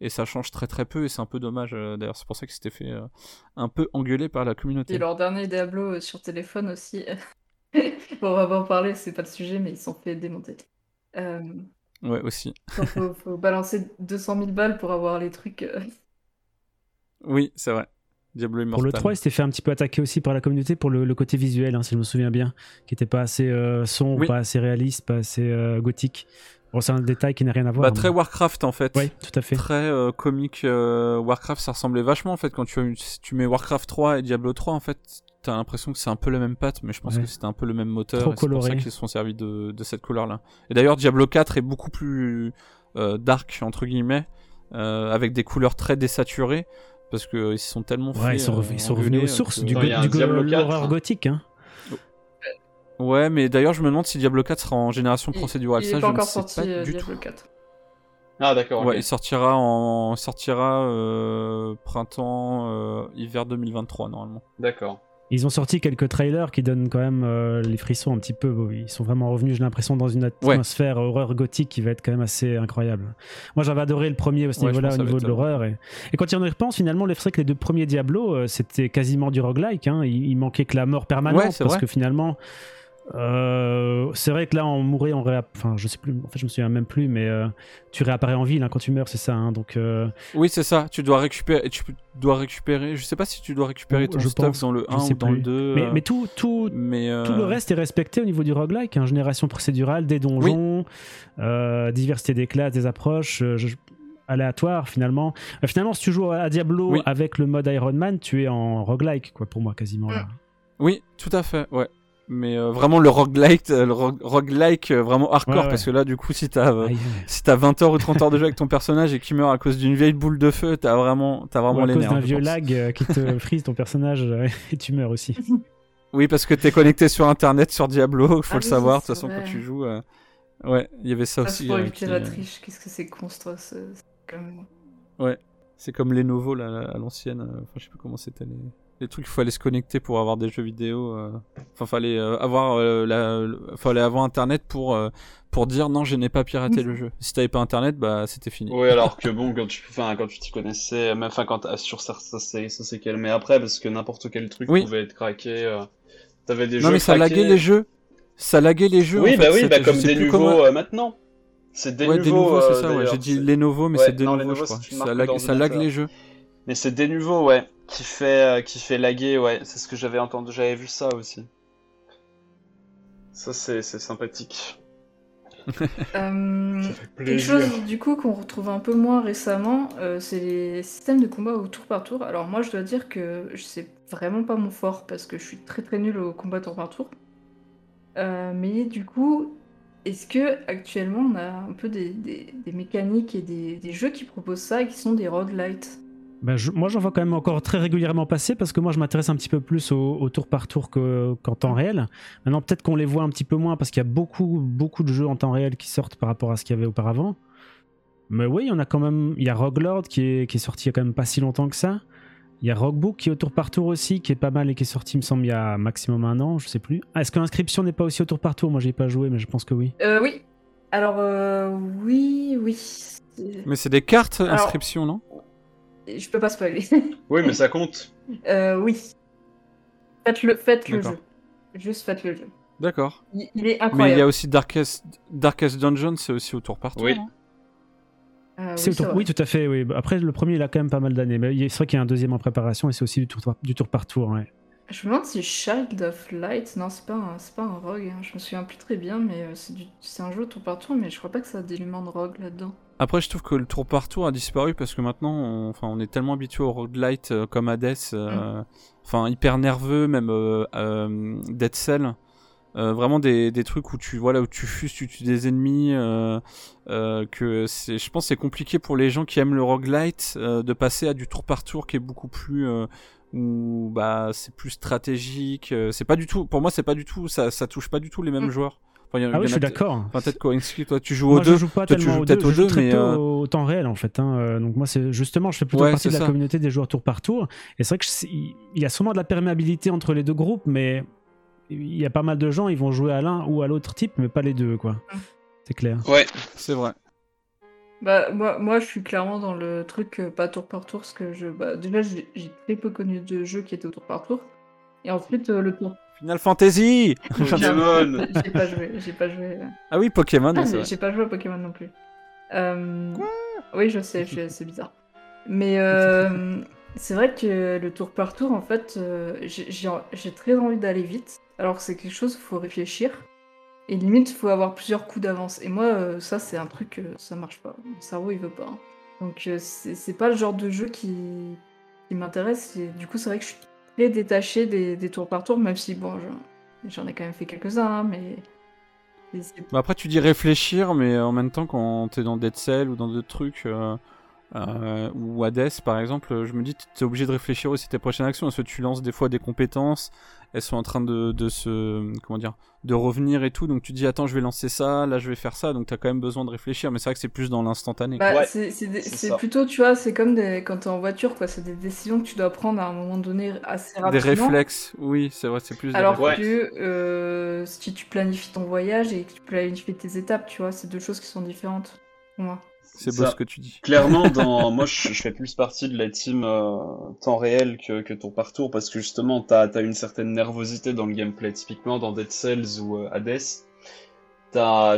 et ça change très très peu et c'est un peu dommage d'ailleurs c'est pour ça que c'était fait un peu engueulé par la communauté
Et leur dernier Diablo sur téléphone aussi. on va pas en parler, c'est pas le sujet, mais ils sont fait démonter. Euh,
ouais aussi
faut, faut- (laughs) faut balancer 200 000 balles pour avoir les trucs. euh,
oui c'est vrai Diablo
Pour
Immortal
le 3, il s'était fait un petit peu attaquer aussi par la communauté pour le, le côté visuel, hein, si je me souviens bien, qui était pas assez euh, sombre,
Oui.
pas assez réaliste, pas assez euh, gothique. Bon, c'est un détail qui n'a rien à voir.
bah très Warcraft en fait
Oui, tout à fait.
très euh, comique euh, Warcraft ça ressemblait vachement en fait quand tu si tu mets Warcraft 3 et Diablo 3 en fait t'as l'impression que c'est un peu la même patte mais je pense
Ouais.
que c'était un peu le même moteur
Trop
et c'est pour ça qu'ils se sont servis de, de cette couleur là et d'ailleurs Diablo 4 est beaucoup plus euh, dark entre guillemets euh, avec des couleurs très désaturées parce que euh, ils se sont tellement
Ouais,
fait,
ils sont, rev-
euh,
ils sont revenus
engueuler,
aux sources du, go-
il
du go-
Diablo 4,
l'horreur
hein.
gothique. Hein.
ouais mais d'ailleurs je me demande si Diablo 4 sera en génération
il-
procédurale
il
ça
est
je
pas
ne
encore
sais
sorti
pas
euh,
du
Diablo
tout
4.
Ah d'accord.
Ouais, il sortira en sortira euh, printemps euh, hiver 2023 normalement.
D'accord.
Ils ont sorti quelques trailers qui donnent quand même euh, les frissons un petit peu. Ils sont vraiment revenus, j'ai l'impression, dans une atmosphère horreur gothique qui va être quand même assez incroyable. Moi, j'avais adoré le premier à ce niveau-là, au niveau de l'horreur. Et... et quand on y repense, finalement, vrai que les deux premiers Diablo, euh, c'était quasiment du roguelike. Hein. Il, manquait que la mort permanente.
Ouais,
parce
vrai.
que finalement, euh, c'est vrai que là, on mourait, on réapp... Enfin, je sais plus, en fait, je me souviens même plus, mais euh, tu réapparais en ville hein, quand tu meurs, c'est ça. hein. donc, euh,
Oui, c'est ça. Tu dois récupérer. Tu dois récupérer. Je sais pas si tu dois récupérer ton
Je
stock
pense,
dans le
je
1
sais
ou dans
plus.
le 2.
mais, mais tout, tout,
mais,
Tout le reste est respecté au niveau du roguelike, hein, génération procédurale, des donjons, diversité des classes, des approches, je- aléatoire finalement. Euh, finalement, si tu joues à Diablo
Oui.
avec le mode Iron Man, tu es en roguelike, quoi, pour moi, quasiment. Là.
Oui, tout à fait. Ouais. Mais euh, vraiment le roguelike, euh, le ro- roguelike euh, vraiment hardcore
Ouais, ouais.
parce que là du coup si t'as euh, si t'as 20 heures ou 30 heures de jeu avec ton personnage et qu'il meurt à cause d'une vieille boule de feu, t'as vraiment t'as
Ou
vraiment
à
les
cause d'un vieux
pense.
lag euh, qui te (laughs) frise ton personnage euh, (laughs) et tu meurs aussi. (laughs)
Oui, parce que t'es connecté sur internet sur Diablo, faut
Ah
le savoir. De toute façon, quand tu joues, euh, ouais, il y avait ça
Ça,
aussi.
pour
euh,
éviter
qui,
la
euh,
triche. Qu'est-ce que c'est constre ce... c'est quand même-
C'est comme les Novo là, à l'ancienne. euh, Enfin, je sais plus comment c'était les... les trucs. Il fallait se connecter pour avoir des jeux vidéo. euh, Enfin, fallait euh, avoir euh, la... fallait avoir internet pour pour dire non, je n'ai pas piraté le jeu. Si t'avais pas internet, bah c'était fini.
Oui, alors que bon, quand tu, enfin, quand tu t'y connaissais, même, enfin, quand sur ça, ça c'est, ça c'est calmé après, parce que n'importe quel truc
Oui.
pouvait être craqué. euh, T'avais des
non,
jeux
mais ça
craqués.
laguait les jeux. Ça laguait les jeux.
Oui,
en
bah
fait,
oui, bah comme des nouveaux
comment-
euh, maintenant. C'est des
ouais, des
nouveaux.
c'est ça. Ouais. J'ai dit les nouveaux, mais
Ouais,
c'est des
non,
nouveaux, je crois. Ça lag, les jeux.
Mais c'est des nouveaux, ouais, qui fait, euh, qui fait laguer, ouais. C'est ce que j'avais entendu, j'avais vu ça aussi. Ça, c'est, c'est sympathique. (laughs)
Euh,
Ça fait
Quelque chose du coup qu'on retrouve un peu moins récemment, euh, c'est les systèmes de combat au tour par tour. Alors moi je dois dire que c'est vraiment pas mon fort parce que je suis très très nul au combat tour par tour. Euh, mais du coup, est-ce que actuellement on a un peu des, des- des mécaniques et des, des jeux qui proposent ça et qui sont des roguelites?
Bah, je- moi, j'en vois quand même encore très régulièrement passer parce que moi, je m'intéresse un petit peu plus au, au tour par tour que- qu'en temps réel. Maintenant, peut-être qu'on les voit un petit peu moins parce qu'il y a beaucoup, beaucoup de jeux en temps réel qui sortent par rapport à ce qu'il y avait auparavant. Mais oui, il y en a quand même. Il y a Roguelord qui est, qui est sorti il y a quand même pas si longtemps que ça. Il y a Roguebook qui est au tour par tour aussi, qui est pas mal et qui est sorti, il me semble, il y a maximum un an, je sais plus. Ah, Est-ce que l'inscription n'est pas aussi au tour par tour? Moi, j'ai pas joué, mais je pense que oui.
Euh, oui. Alors euh, oui, oui.
Mais c'est des cartes
Alors-
inscription, non?
Je peux pas spoiler.
Oui, mais ça compte. (laughs)
Euh, oui. Faites le, faites le jeu. Juste faites le jeu.
D'accord.
Il, il est
Mais il
incroyable.
y a aussi Darkest, Darkest Dungeon, c'est aussi au tour par tour.
Oui.
C'est
oui,
au tour-
c'est
oui, tout à fait. Oui. Après, le premier, il a quand même pas mal d'années. Mais il est- c'est vrai qu'il y a un deuxième en préparation et c'est aussi du tour, du tour par tour. Ouais.
Je me demande si Child of Light, non, c'est pas un, c'est pas un rogue. hein. Je me souviens plus très bien, mais euh, c'est du- c'est un jeu tour par tour, mais je crois pas que ça a d'éléments de rogue là-dedans.
Après, je trouve que le tour par tour a disparu parce que maintenant, on, enfin, on est tellement habitué au roguelite euh, comme Hades, euh, enfin, hyper nerveux, même euh, euh, Dead Cell. Vraiment des, des trucs où tu voilà où tu fuses, tu tues des ennemis, que c'est, je pense que c'est compliqué pour les gens qui aiment le roguelite de passer à du tour par tour qui est beaucoup plus où bah c'est plus stratégique. euh, c'est pas du tout, pour moi c'est pas du tout, ça ça touche pas du tout les mêmes
Mm.
joueurs. Enfin,
Ah oui, je suis d'accord.
Enfin, peut-être Kowinski, toi tu joues
Moi,
aux
je
deux.
joue pas
Toi, tu
tellement
joues
aux deux,
peut-être aux
je joue
deux,
très
mais,
peu
euh,
au temps réel en fait. hein. Euh, Donc moi, c'est justement, je fais plutôt
Ouais,
partie de la
ça.
communauté des joueurs tour par tour. Et c'est vrai que c'est- il y a sûrement de la perméabilité entre les deux groupes, mais il y a pas mal de gens, ils vont jouer à l'un ou à l'autre type, mais pas les deux, quoi.
Mm.
C'est clair.
Ouais,
C'est vrai.
Bah, moi, moi, je suis clairement dans le truc euh, pas tour par tour, parce que je, bah, déjà, j'ai j'ai très peu connu de jeux qui étaient au tour par tour. Et ensuite, euh, le tour.
Final Fantasy. (laughs)
Pokémon (laughs)
J'ai pas joué, j'ai pas joué. euh.
ah oui, Pokémon.
Ah,
c'est
j'ai
vrai.
j'ai pas joué à Pokémon non plus. Euh, Oui, je sais, je- c'est bizarre. Mais euh, (laughs) c'est vrai que le tour par tour, en fait, euh, j'ai j'ai- j'ai très envie d'aller vite. Alors que c'est quelque chose où il faut réfléchir. Et limite, il faut avoir plusieurs coups d'avance. Et moi, euh, ça, c'est un truc, euh, ça marche pas. Mon cerveau, il veut pas. hein. Donc, euh, c'est pas le genre de jeu qui, qui m'intéresse. Du coup, c'est vrai que je suis très détachée des, des tours par tour, même si, bon, j'en- ai quand même fait quelques-uns, hein, mais.
Bah après, tu dis réfléchir, mais en même temps, quand t'es dans Dead Cell ou dans d'autres trucs, euh, ou Hades par exemple, je me dis, t'es obligé de réfléchir aussi tes prochaines actions, parce que tu lances des fois des compétences, elles sont en train de, de se. Comment dire De revenir et tout, donc tu dis, attends, je vais lancer ça, là je vais faire ça, donc t'as quand même besoin de réfléchir, mais c'est vrai que c'est plus dans l'instantané.
Bah,
Ouais,
c'est des- plutôt, tu vois, c'est comme des, quand t'es en voiture, quoi. C'est des décisions que tu dois prendre à un moment donné assez
des
rapidement.
réflexes, oui, c'est vrai, c'est plus des
Alors
réflexes.
Que euh, si tu planifies ton voyage et que tu planifies tes étapes, tu vois, c'est deux choses qui sont différentes pour moi.
C'est beau
ça.
ce que tu dis.
Clairement, (laughs) dans moi, je, je fais plus partie de la team euh, temps réel que, que tour par tour parce que justement, t'as as une certaine nervosité dans le gameplay. Typiquement, dans Dead Cells ou euh, Hades,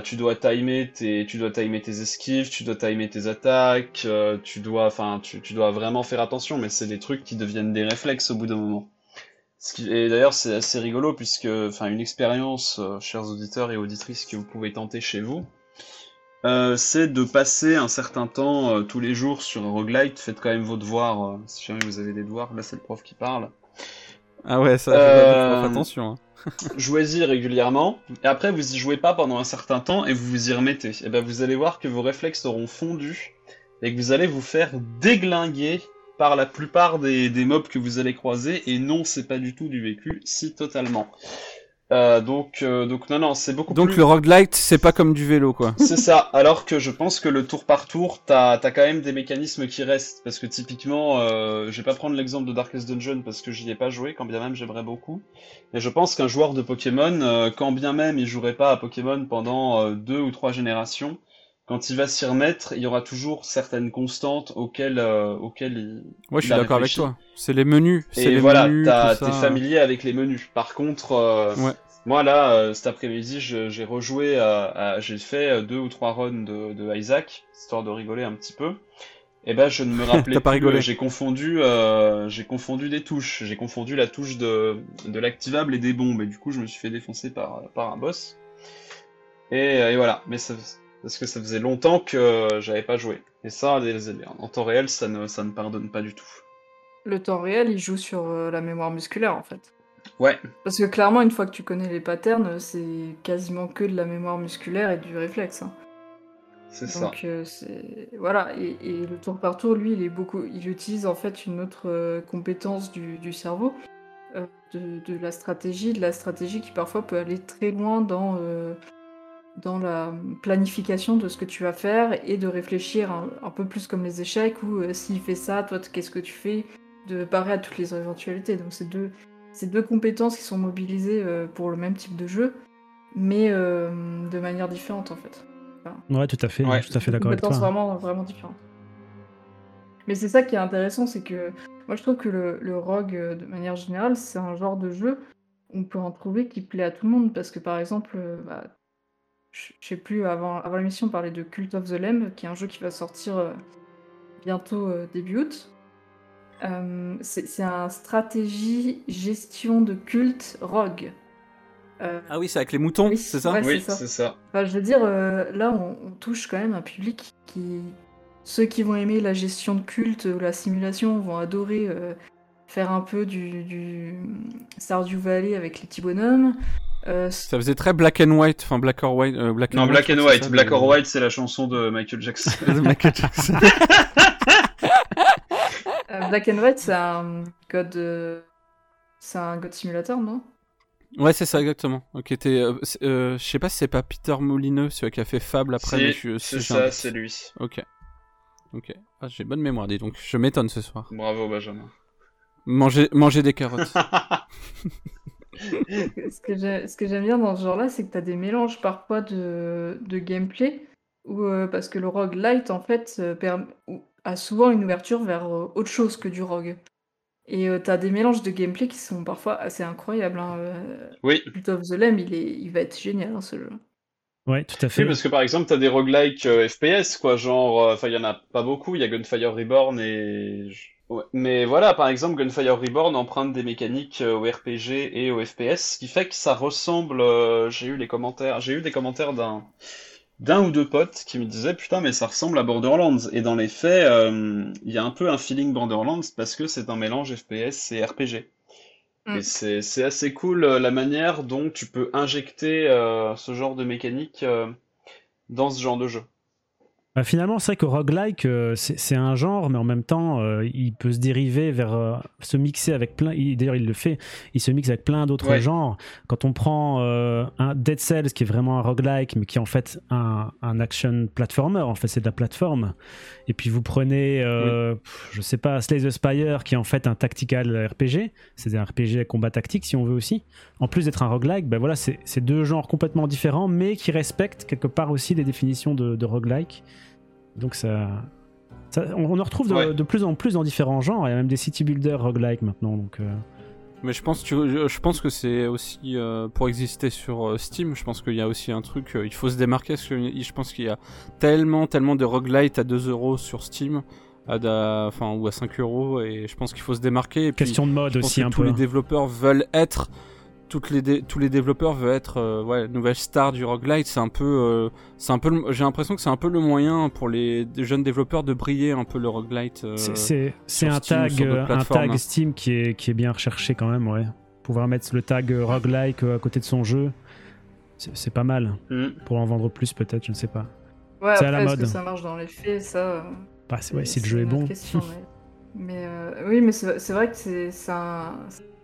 tu dois timer tes, tu dois timer tes esquives, tu dois timer tes attaques, euh, tu dois, enfin, tu, tu dois vraiment faire attention. Mais c'est des trucs qui deviennent des réflexes au bout d'un moment. Ce qui, et d'ailleurs, c'est assez rigolo puisque, enfin, une expérience, euh, chers auditeurs et auditrices, que vous pouvez tenter chez vous. Euh, c'est de passer un certain temps euh, tous les jours sur un roguelite. Faites quand même vos devoirs, euh, si jamais vous avez des devoirs. Là, c'est le prof qui parle.
Ah ouais, ça, attention. hein. (laughs)
Jouez-y régulièrement. Et après, vous y jouez pas pendant un certain temps et vous vous y remettez. Et ben, vous allez voir que vos réflexes auront fondu et que vous allez vous faire déglinguer par la plupart des, des mobs que vous allez croiser. Et non, c'est pas du tout du vécu, si totalement. Euh, donc, euh, donc non, non, c'est beaucoup
Donc
plus.
le roguelite, c'est pas comme du vélo, quoi.
C'est ça, alors que je pense que le tour par tour, t'as as quand même des mécanismes qui restent, parce que typiquement, euh, je vais pas prendre l'exemple de Darkest Dungeon parce que j'y ai pas joué, quand bien même j'aimerais beaucoup, mais je pense qu'un joueur de Pokémon, euh, quand bien même il jouerait pas à Pokémon pendant euh, deux ou trois générations, quand il va s'y remettre, il y aura toujours certaines constantes auxquelles, euh, auxquelles il...
Moi, je suis d'accord avec toi. C'est les menus.
Et
les
voilà, t'es familier avec les menus. Par contre, euh,
Ouais.
moi là, euh, cet après-midi, j'ai rejoué, j'ai fait deux ou trois runs de, de Isaac, histoire de rigoler un petit peu. Et ben, je ne me (laughs) rappelais
pas rigolé.
J'ai confondu, j'ai confondu des touches. J'ai confondu la touche de, de l'activable et des bombes. Et du coup, je me suis fait défoncer par, par un boss. Et, et voilà. Mais ça, parce que ça faisait longtemps que j'avais pas joué. Et ça, les- en temps réel, ça ne, ça ne pardonne pas du tout.
Le temps réel, il joue sur euh, la mémoire musculaire, en fait.
Ouais.
Parce que clairement, une fois que tu connais les patterns, c'est quasiment que de la mémoire musculaire et du réflexe. hein.
C'est ça.
Donc euh, c'est voilà et, et le tour par tour lui il est beaucoup il utilise en fait une autre euh, compétence du, du cerveau euh, de, de la stratégie de la stratégie qui parfois peut aller très loin dans dans la planification de ce que tu vas faire et de réfléchir un, un peu plus comme les échecs où euh, s'il fait ça toi qu'est-ce que tu fais de parer à toutes les éventualités donc c'est deux deux compétences qui sont mobilisées euh, pour le même type de jeu mais euh, de manière différente en fait
Ouais, tout à fait.
Ouais.
Tout à fait
des
d'accord avec
compétences
toi.
vraiment, vraiment différentes. Mais c'est ça qui est intéressant, c'est que moi je trouve que le, le rogue, de manière générale, c'est un genre de jeu on peut en trouver qui plaît à tout le monde parce que par exemple, bah, je sais plus avant avant l'émission on parlait de Cult of the Lamb qui est un jeu qui va sortir, heu, bientôt, heu, début août. Hem, c'est un stratégie gestion de culte rogue.
Ah oui, c'est avec les moutons,
Oui,
c'est ça
ouais.
Oui,
c'est ça.
c'est ça.
enfin je veux dire, là on on touche quand même un public qui ceux qui vont aimer la gestion de culte ou la simulation vont adorer, faire un peu du du, Stardew Valley avec les petits bonhommes. Heu, s
Ça faisait très black and white, enfin black or white. euh, black
Non, Black and White.
ça,
Black or White, c'est la chanson de Michael Jackson. (laughs)
de Michael Jackson.
heu, (laughs) Black and White c'est un god, c'est un god simulator, non?
ouais, c'est ça exactement. Ok, euh, euh, je sais pas si c'est pas Peter Molineux, celui qui a fait Fable après. mais
Si,
je,
c'est ça, c'est lui.
Ok. Ok. Ah, j'ai bonne mémoire, dis donc. Je m'étonne ce soir.
Bravo, Benjamin.
Manger, manger des carottes. (laughs)
Ce que j'aime bien dans ce genre-là, c'est que tu as des mélanges parfois de de gameplay où, heu, parce que le roguelite en fait, ou a souvent une ouverture vers, heu, autre chose que du rogue et heu, tu as des mélanges de gameplay qui sont parfois assez incroyables, hein,
Oui.
Of the Lamb, il est il va être génial, hein, ce jeu.
Ouais, tout à fait.
Oui, parce que par exemple, t'as des roguelikes euh, FPS, quoi, genre, euh, enfin, il y en a pas beaucoup, il y a Gunfire Reborn et... Ouais. Mais voilà, par exemple, Gunfire Reborn emprunte des mécaniques euh, au RPG et au FPS, ce qui fait que ça ressemble, euh, j'ai eu les commentaires, j'ai eu des commentaires d'un d'un ou deux potes qui me disaient, putain, mais ça ressemble à Borderlands. Et dans les faits, euh, il y a un peu un feeling Borderlands parce que c'est un mélange FPS et RPG.
Mm.
Et c'est c'est assez cool euh, la manière dont tu peux injecter euh, ce genre de mécanique euh, dans ce genre de jeu.
Bah, finalement, c'est vrai que roguelike, euh, c'est un genre, mais en même temps, euh, il peut se dériver vers euh, se mixer avec plein. il- D'ailleurs, il le fait. Il se mixe avec plein d'autres
Ouais.
genres. Quand on prend un Dead Cells, qui est vraiment un roguelike, mais qui est en fait un, un action platformer, en fait, c'est de la plateforme. Et puis vous prenez, pff, je sais pas, Slay the Spire, qui est en fait un tactical RPG. C'est un RPG à combat tactique, si on veut aussi. En plus d'être un roguelike, ben voilà, c'est c'est deux genres complètement différents, mais qui respectent quelque part aussi des définitions de, de roguelike. Donc ça, ça- on, on en retrouve de,
Ouais.
de plus en plus dans différents genres. Il y a même des city builders roguelike maintenant. Donc euh,
Mais je pense, tu- je pense que c'est aussi euh, pour exister sur euh, Steam. Je pense qu'il y a aussi un truc. il faut se démarquer parce que je pense qu'il y a tellement, tellement de roguelites à 2 euros sur Steam, à da- enfin ou à 5 euros, et je pense qu'il faut se démarquer. Et puis,
question de mode aussi
que
un
tous
peu.
les développeurs veulent être. Toutes les tous les développeurs veulent être euh, ouais, nouvelle star du roguelite. C'est un peu, euh, c'est un peu. J'ai l'impression que c'est un peu le moyen pour les jeunes développeurs de briller un peu le roguelite. euh,
C'est-
sur
un tag, euh, un tag Steam qui est, qui est bien recherché quand même, ouais. Pouvoir mettre le tag euh, roguelike euh, à côté de son jeu, c'est pas mal.
Mm.
Pour en vendre plus peut-être, je ne sais pas.
Ouais,
C'est à la
que
mode.
ça marche dans les faits? Ça,
Bah, c'est- ouais, si le jeu est bon.
question, mais mais oui, mais c'est c'est vrai que c'est un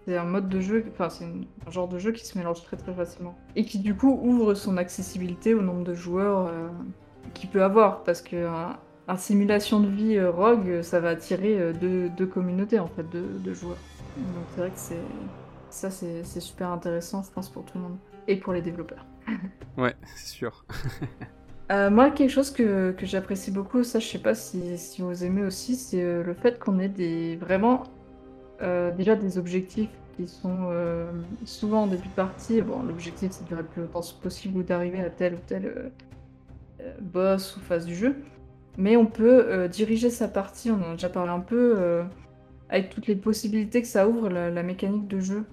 c'est un mode de jeu, enfin, c'est un genre de jeu qui se mélange très, très facilement et qui, du coup, ouvre son accessibilité au nombre de joueurs, heu, qu'il peut avoir. Parce qu'un un simulation de vie, heu, rogue, ça va attirer, 2 2 communautés, en fait, de de joueurs. Donc c'est vrai que c'est ça, c'est super intéressant, je pense, pour tout le monde et pour les développeurs. (laughs)
Ouais, c'est sûr. (laughs)
Euh, moi, quelque chose que, que j'apprécie beaucoup, ça je sais pas si, si vous aimez aussi, c'est euh, le fait qu'on ait des vraiment euh, déjà des objectifs qui sont euh, souvent en début de partie. Bon, l'objectif c'est de durer le plus longtemps possible ou d'arriver à tel ou tel euh, boss ou phase du jeu. Mais on peut diriger sa partie, on en a déjà parlé un peu, avec toutes les possibilités que ça ouvre la, mécanique de jeu.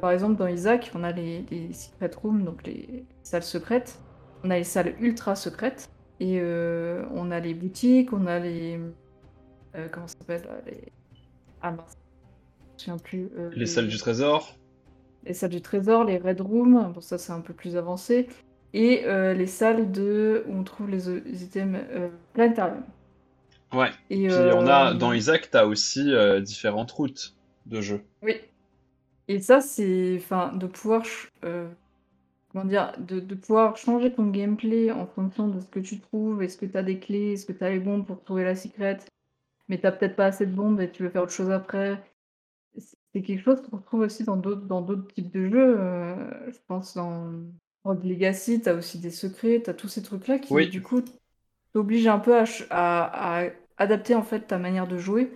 Par exemple, dans Isaac, on a les, secret rooms, donc les salles secrètes. On a les salles ultra secrètes. Et on a les boutiques, on a les. comment ça s'appelle les... Ah mince. Souviens plus. euh,
Les salles du trésor.
les salles du trésor, les red rooms, bon ça c'est un peu plus avancé, et euh, les salles de où on trouve les, les items euh, planétarium.
Ouais.
Et
Puis on a dans Isaac, t'as aussi différentes routes de jeu.
Oui. Et ça, c'est. Enfin, de pouvoir. comment dire de, de pouvoir changer ton gameplay en fonction de ce que tu trouves. Est-ce que tu as des clés? Est-ce que tu as les bombes pour trouver la secret Mais t'as peut-être pas assez de bombes et tu veux faire autre chose après. C'est quelque chose qu'on retrouve aussi dans d'autres dans d'autres types de jeux. euh, je pense dans Rogue Legacy, t'as aussi des secrets, t'as tous ces trucs-là qui,
Oui.
du coup, t'obligent un peu à, à- à adapter en fait ta manière de jouer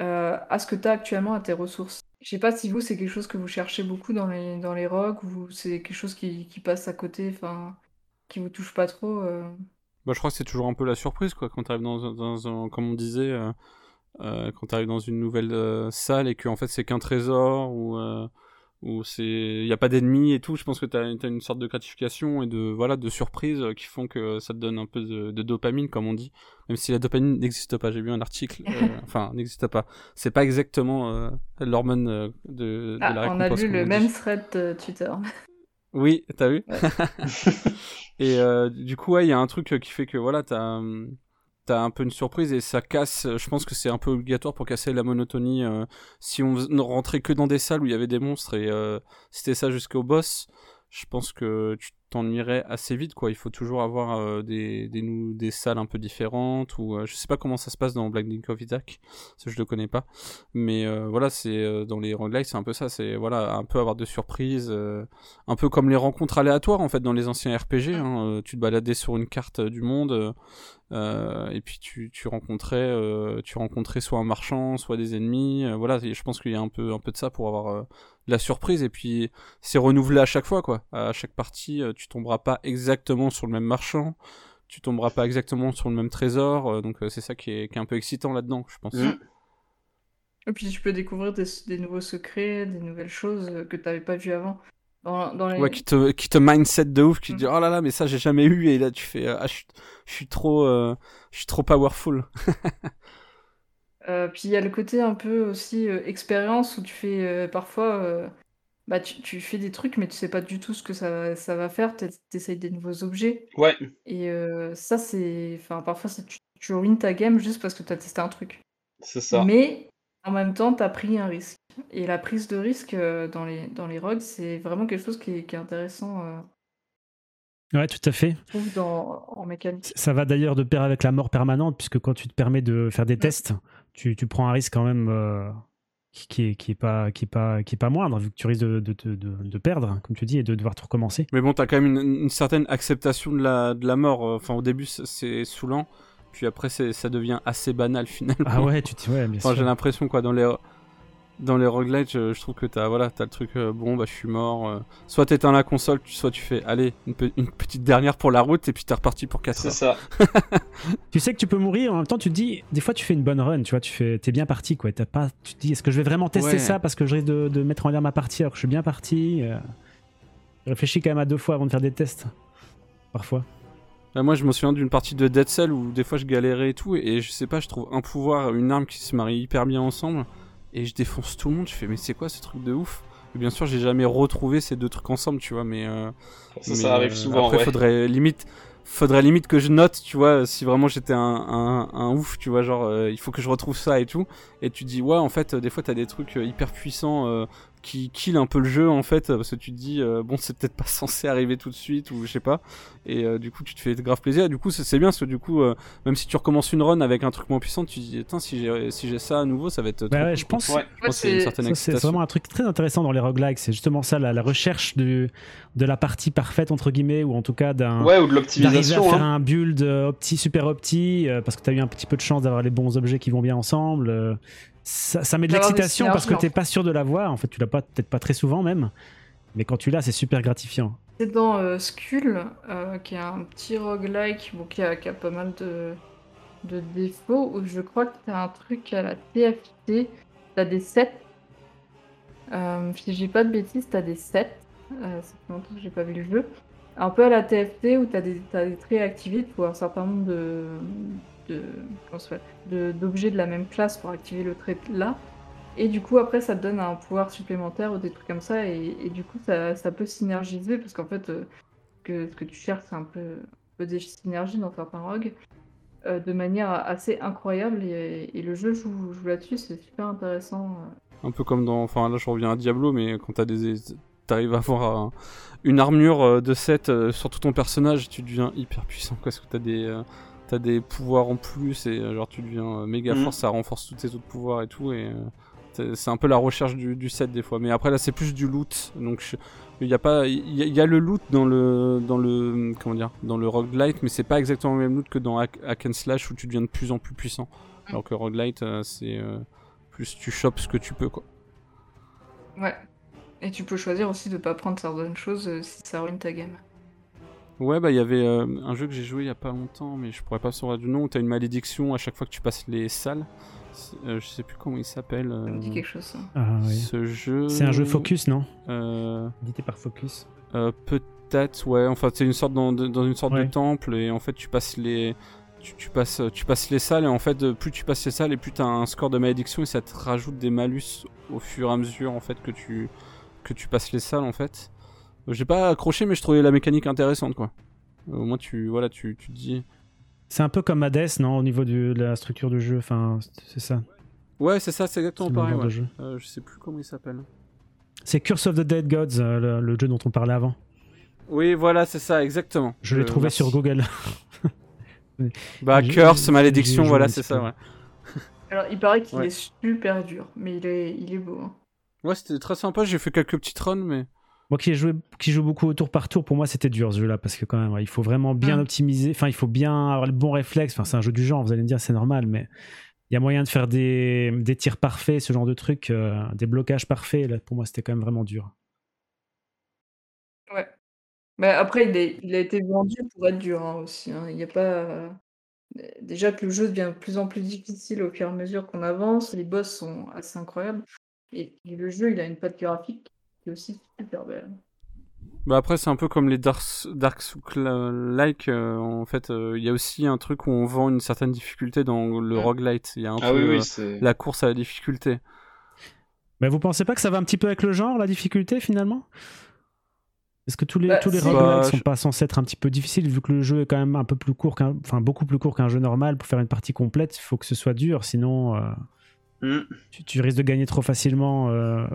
euh, à ce que tu as actuellement à tes ressources. Je sais pas si vous, c'est quelque chose que vous cherchez beaucoup dans les, dans les rogues ou c'est quelque chose qui, qui passe à côté, enfin, qui vous touche pas trop. euh.
Bah, je crois que c'est toujours un peu la surprise, quoi, quand tu arrives dans, dans un, comme on disait, euh, quand tu arrives dans une nouvelle euh, salle et que en fait c'est qu'un trésor ou euh, ou c'est il y a pas d'ennemis et tout. Je pense que tu as, une sorte de gratification et de voilà de surprise qui font que ça te donne un peu de, de dopamine, comme on dit, même si la dopamine n'existe pas. J'ai vu un article, (laughs) enfin n'existe pas. C'est pas exactement l'hormone de, de
Ah,
la
on a vu le même
dit.
thread Twitter. (laughs)
Oui, t'as vu? (laughs) Et du coup, ouais, il y a un truc qui fait que voilà, t'as hum, t'as un peu une surprise et ça casse. Je pense que c'est un peu obligatoire pour casser la monotonie. euh, si on rentrait que dans des salles où il y avait des monstres et euh, c'était ça jusqu'au boss, je pense que tu t'ennuierais assez vite. Quoi, il faut toujours avoir euh, des des, salles un peu différentes ou euh, je sais pas comment ça se passe dans Blinding of Isaac, ça je le connais pas. Mais euh, voilà, c'est euh, dans les roguelites, c'est un peu ça. C'est voilà, un peu avoir de surprises. un peu comme les rencontres aléatoires en fait dans les anciens RPG. hein, tu te baladais sur une carte du monde et puis tu, tu rencontrais tu rencontrais soit un marchand, soit des ennemis. voilà, je pense qu'il y a un peu un peu de ça pour avoir la surprise et puis c'est renouvelé à chaque fois quoi. À chaque partie, euh, tu tomberas pas exactement sur le même marchand. Tu tomberas pas exactement sur le même trésor, euh, donc euh, c'est ça qui est, qui est un peu excitant là-dedans, je pense.
Mm.
Et puis tu peux découvrir des, des nouveaux secrets, des nouvelles choses que tu n'avais pas vues avant. Dans, dans les...
Ouais, qui te, qui te mindset de ouf, qui te dit
Mhm.
oh là là, mais ça j'ai jamais eu, et là tu fais ah, je suis- je suis trop, euh, je suis trop powerful. (laughs)
Euh, puis il y a le côté un peu aussi euh, expérience où tu fais euh, parfois, euh, bah, tu, tu fais des trucs mais tu sais pas du tout ce que ça, va- ça va faire, tu essayes des nouveaux objets.
Ouais,
Et euh, ça, c'est. Enfin, parfois, c'est- tu, tu ruines ta game juste parce que tu as testé un truc.
c'est ça.
Mais en même temps, tu as pris un risque. Et la prise de risque euh, dans les, dans les rogues, c'est vraiment quelque chose qui est, qui est intéressant, euh,
Ouais, tout à fait.
je trouve, dans, en mécanique.
Ça va d'ailleurs de pair avec la mort permanente, puisque quand tu te permets de faire des tests, tu, tu prends un risque quand même euh, qui, qui est, qui, est pas, qui, est pas, qui est pas moindre, vu que tu risques de, de, de, de- de perdre, comme tu dis, et de devoir tout recommencer.
Mais bon, t'as quand même une, une certaine acceptation de la, de la mort. euh, Enfin, au début c'est- saoulant, puis après ça devient assez banal finalement.
Ah ouais, tu te ouais, bien
Enfin, j'ai l'impression quoi dans les dans les roguelites, je, je trouve que t'as voilà, t'as le truc euh, bon bah je suis mort. euh, soit t'éteins la console, tu- soit tu fais allez une, pe- une petite dernière pour la route et puis t'es reparti pour 4
C'est
heures.
ça. (laughs)
Tu sais que tu peux mourir, en même temps, tu te dis, des fois, tu fais une bonne run, tu vois, tu fais, t'es bien parti, quoi. T'as pas, tu te dis, est-ce que je vais vraiment tester
Ouais.
ça parce que je risque de, de mettre en l'air ma partie alors que je suis bien parti euh, Je réfléchis quand même à deux fois avant de faire des tests. Parfois.
Bah, moi, je me souviens d'une partie de Dead Cell où des fois je galérais et tout, et je sais pas, je trouve un pouvoir, une arme qui se marie hyper bien ensemble, et je défonce tout le monde. Je fais, mais c'est quoi ce truc de ouf? Bien sûr, j'ai jamais retrouvé ces deux trucs ensemble, tu vois, mais. euh,
Ça,
mais,
ça arrive
euh,
souvent,
Après,
ouais.
faudrait limite. Faudrait limite que je note, tu vois, si vraiment j'étais un, un, un ouf, tu vois, genre, euh, il faut que je retrouve ça et tout. Et tu dis, ouais, en fait, euh, des fois, t'as des trucs hyper puissants qui kill un peu le jeu, en fait, parce que tu te dis, euh, bon, c'est peut-être pas (laughs) censé arriver tout de suite, ou je sais pas. Et euh, du coup, tu te fais grave plaisir. Et du coup, c'est bien, parce que du coup, euh, même si tu recommences une run avec un truc moins puissant, tu te dis, attends, si j'ai si j'ai ça à nouveau, ça va être.
Bah ouais,
cool,
je pense.
Ouais.
Pense une
c'est-
certaine
Ça, c'est c'est
excitation.
vraiment un truc très intéressant dans les roguelikes. C'est justement ça, la, la recherche du, de la partie parfaite, entre guillemets, ou en tout cas d'un.
Ouais, ou de
D'arriver à
l'optimisation.
faire
hein.
un build opti, super opti, euh, parce que tu as eu un petit peu de chance d'avoir les bons objets qui vont bien ensemble. Ça, ça met de l'excitation parce que t'es pas sûr de l'avoir. En fait, tu l'as pas, peut-être pas très souvent même. Mais quand tu l'as, c'est super gratifiant.
C'est dans euh, Skull, euh, qui est un petit roguelike bon, qui, a, qui a pas mal de, de défauts, où je crois que t'as un truc à la TFT, t'as des sets. Euh, si j'ai pas de bêtises, t'as des sets. Euh, ça fait longtemps que j'ai pas vu le jeu. Un peu à la TFT où t'as des, t'as des traits activés pour un certain nombre de, d'objets de la même classe pour activer le trait là. Et du coup, après, ça te donne un pouvoir supplémentaire ou des trucs comme ça. Et, du coup, ça, ça peut synergiser parce qu'en fait, euh, que, ce que tu cherches, c'est un peu, des synergies dans certains rogues euh, de manière assez incroyable. Et, le jeu joue, joue là-dessus, c'est super intéressant. euh.
Un peu comme dans. Enfin, là, je reviens à Diablo, mais quand t'as des. T'arrives à avoir un- une armure de 7 euh, sur tout ton personnage, tu deviens hyper puissant parce que t'as des. T'as des pouvoirs en plus et euh, genre tu deviens euh, méga
Mhm.
fort, ça renforce tous tes autres pouvoirs et tout et euh, c'est- un peu la recherche du, du set des fois. Mais après là c'est plus du loot, donc il y a pas, il y, a- il y a le loot dans le dans le comment dire, dans le roguelite, mais c'est pas exactement le même loot que dans Hack, Hack and Slash où tu deviens de plus en plus puissant. Alors que roguelite euh, c'est euh, plus tu chopes ce que tu peux, quoi.
Ouais. Et tu peux choisir aussi de pas prendre certaines choses euh, si ça ruine ta game.
Ouais, bah il y avait euh, un jeu que j'ai joué il y a pas longtemps, mais je pourrais pas savoir du nom. où T'as une malédiction à chaque fois que tu passes les salles. Euh, je sais plus comment il s'appelle.
Ça me dit
euh,
quelque chose, ça.
Ah, oui.
Ce jeu.
C'est un jeu Focus, non
Euh,
Édité par Focus.
euh, Peut-être, ouais. Enfin, c'est une sorte dans, une sorte
Ouais.
de temple et en fait tu passes les. Tu, tu passes, tu passes les salles et en fait, plus tu passes les salles et plus tu as un score de malédiction et ça te rajoute des malus au fur et à mesure en fait que tu, que tu passes les salles en fait. J'ai pas accroché mais je trouvais la mécanique intéressante quoi. Euh, Au moins tu, voilà, tu, tu te dis.
C'est un peu comme Hades, non Au niveau du- de la structure du jeu. Enfin, c'est ça.
Ouais, c'est ça, c'est exactement pareil. Ouais.
jeu.
Euh, je sais plus comment il s'appelle.
C'est Curse of the Dead Gods, euh, le, le jeu dont on parlait avant.
Oui, voilà, c'est ça, exactement.
Je l'ai
Euh,
trouvé
merci.
sur Google. (laughs)
Bah, (laughs) curse, malédiction, voilà, c'est ça, ouais. (laughs)
Alors, il paraît qu'il
Ouais.
est super dur, mais il est, il est beau. hein.
Ouais, c'était très sympa, j'ai fait quelques petites runs, mais.
Moi qui, ai joué, qui joue beaucoup au tour par tour, pour moi c'était dur ce jeu-là, parce que quand même, il faut vraiment bien
Mm.
optimiser, enfin il faut bien avoir le bon réflexe, enfin c'est un jeu du genre, vous allez me dire c'est normal, mais il y a moyen de faire des, des tirs parfaits, ce genre de trucs, euh, des blocages parfaits, là pour moi c'était quand même vraiment dur.
Ouais. Mais après, il, est, il a été vendu pour être dur hein, aussi. hein. Il n'y a pas. euh, Déjà que le jeu devient de plus en plus difficile au fur et à mesure qu'on avance, les boss sont assez incroyables. Et, et le jeu, il a une patte graphique qui est aussi super belle.
Bah après c'est un peu comme les Dark, Dark Souls-like, euh, en fait euh, il y a aussi un truc où on vend une certaine difficulté dans le
Mm.
roguelite, il y a un
Ah
peu
oui,
euh,
oui, c'est.
la course à la difficulté.
Mais vous pensez pas que ça va un petit peu avec le genre, la difficulté finalement? Est-ce que tous les,
Bah,
tous les
si.
roguelikes
Bah,
sont
je-
pas censés être un petit peu difficiles, vu que le jeu est quand même un peu plus court qu'un, enfin beaucoup plus court qu'un jeu normal, pour faire une partie complète, il faut que ce soit dur, sinon euh,
Hmm.
tu, tu risques de gagner trop facilement euh,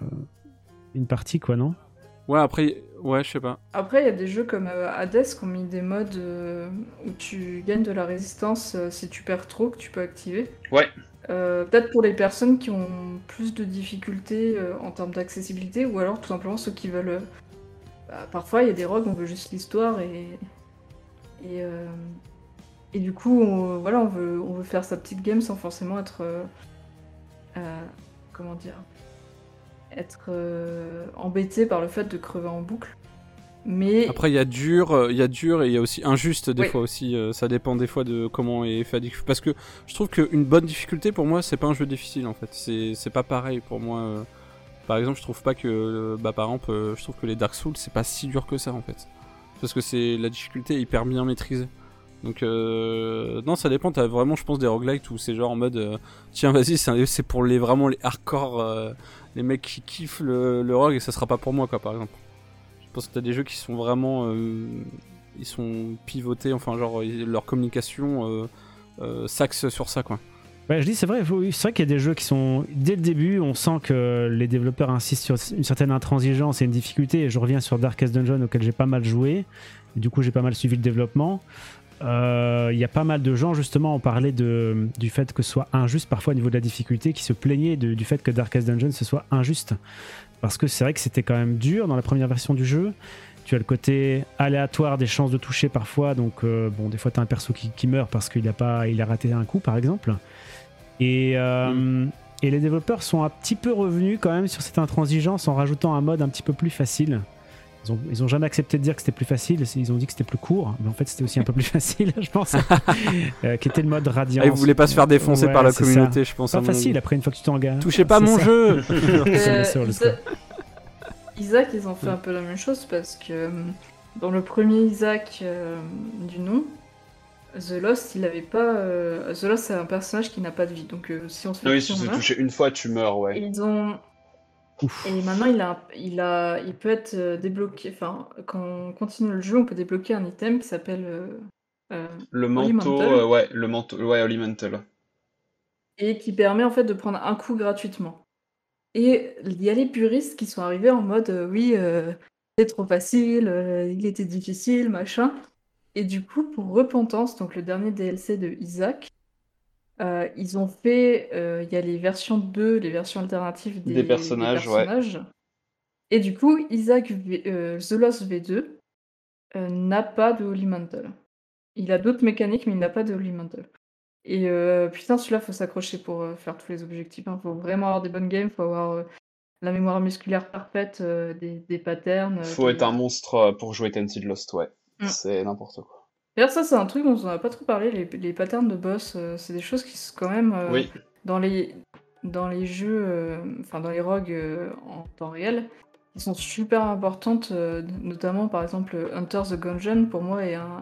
une partie, quoi, non?
Ouais après, ouais je sais pas.
Après, il y a des jeux comme euh, Hades qui ont mis des modes euh, où tu gagnes de la résistance euh, si tu perds trop, que tu peux activer.
Ouais.
Euh, Peut-être pour les personnes qui ont plus de difficultés euh, en termes d'accessibilité, ou alors tout simplement ceux qui veulent. euh, bah, parfois, il y a des rogues, on veut juste l'histoire et. Et, euh, et du coup, on, voilà, on veut, on veut faire sa petite game sans forcément être. euh, euh, comment dire Être euh, embêté par le fait de crever en boucle. Mais.
Après il y a dur, euh, il y a dur et il y a aussi injuste des
Oui.
fois aussi, euh, ça dépend des fois de comment est fait. Parce que je trouve qu'une bonne difficulté pour moi c'est pas un jeu difficile en fait, c'est pas pareil pour moi. Par exemple je trouve pas que, bah par exemple je trouve que les Dark Souls c'est pas si dur que ça en fait. Parce que c'est la difficulté est hyper bien maîtrisée. Donc euh, non, ça dépend. T'as vraiment, je pense, des roguelites où c'est genre en mode, euh, tiens, vas-y, c'est pour les vraiment les hardcore, euh, les mecs qui kiffent le, rogue et ça sera pas pour moi, quoi, par exemple. Je pense que t'as des jeux qui sont vraiment, euh, ils sont pivotés, enfin genre leur communication euh, euh, s'axe sur ça, quoi.
Ouais, je dis, c'est vrai, c'est vrai qu'il y a des jeux qui sont. Dès le début, on sent que les développeurs insistent sur une certaine intransigeance et une difficulté. Et je reviens sur Darkest Dungeon auquel j'ai pas mal joué. Et du coup, j'ai pas mal suivi le développement. Euh, Il y a pas mal de gens, justement, ont parlé de, du fait que ce soit injuste parfois au niveau de la difficulté, qui se plaignaient de- du fait que Darkest Dungeon ce soit injuste. Parce que c'est vrai que c'était quand même dur dans la première version du jeu. Tu as le côté aléatoire des chances de toucher parfois. Donc, euh, bon, des fois, tu as un perso qui, qui meurt parce qu'il a, pas, il a raté un coup, par exemple. Et, euh, et les développeurs sont un petit peu revenus quand même sur cette intransigeance en rajoutant un mode un petit peu plus facile. Ils ont, ils ont jamais accepté de dire que c'était plus facile, ils ont dit que c'était plus court, mais en fait c'était aussi un peu plus (laughs) facile, je pense, euh, qui était le mode radiant.
Ah, ils voulaient pas se faire défoncer par la communauté, je pense.
Pas facile après une fois que tu t'engages.
Touchez pas mon
ça.
jeu (laughs)
C'est
Euh,
sur le
Isa- Isaac, ils ont fait un peu la même chose parce que euh, dans le premier Isaac euh, du nom, The Lost, il avait pas. euh, The Lost, c'est un personnage qui n'a pas de vie, donc euh, si on se fait
Ah oui,
toucher,
si tu touché une fois, tu meurs,
Et
ouais.
ils ont.
Ouf.
Et maintenant, il, a, il, a, il peut être euh, débloqué. Enfin, quand on continue le jeu, on peut débloquer un item qui s'appelle. euh, euh,
Le manteau, euh, ouais, le manteau, ouais, Holy Mantle.
et qui permet en fait de prendre un coup gratuitement. Et il y a les puristes qui sont arrivés en mode euh, oui, c'est trop facile, il était difficile, machin. Et du coup, pour Repentance, donc le dernier DLC de Isaac, euh, ils ont fait, euh, il y a les versions 2, les versions alternatives des,
Des personnages, ouais.
personnages. Et du coup, Isaac V- euh, The Lost V2 euh, n'a pas de Holy Mantle. Il a d'autres mécaniques, mais il n'a pas de Holy Mantle. Et euh, putain, celui-là, faut s'accrocher pour faire tous les objectifs. Il faut vraiment avoir des bonnes games, faut avoir la mémoire musculaire parfaite, des, des patterns.
Faut être un monstre pour jouer Tented Lost, ouais.
Mm.
C'est n'importe quoi.
D'ailleurs, ça, c'est un truc dont on n'a pas trop parlé. Les, les patterns de boss, euh, c'est des choses qui sont quand même euh,
Oui,
dans les dans les jeux, euh, enfin dans les rogues euh, en temps réel, qui sont super importantes. euh, notamment, par exemple, Hunter the Gungeon, pour moi, est un,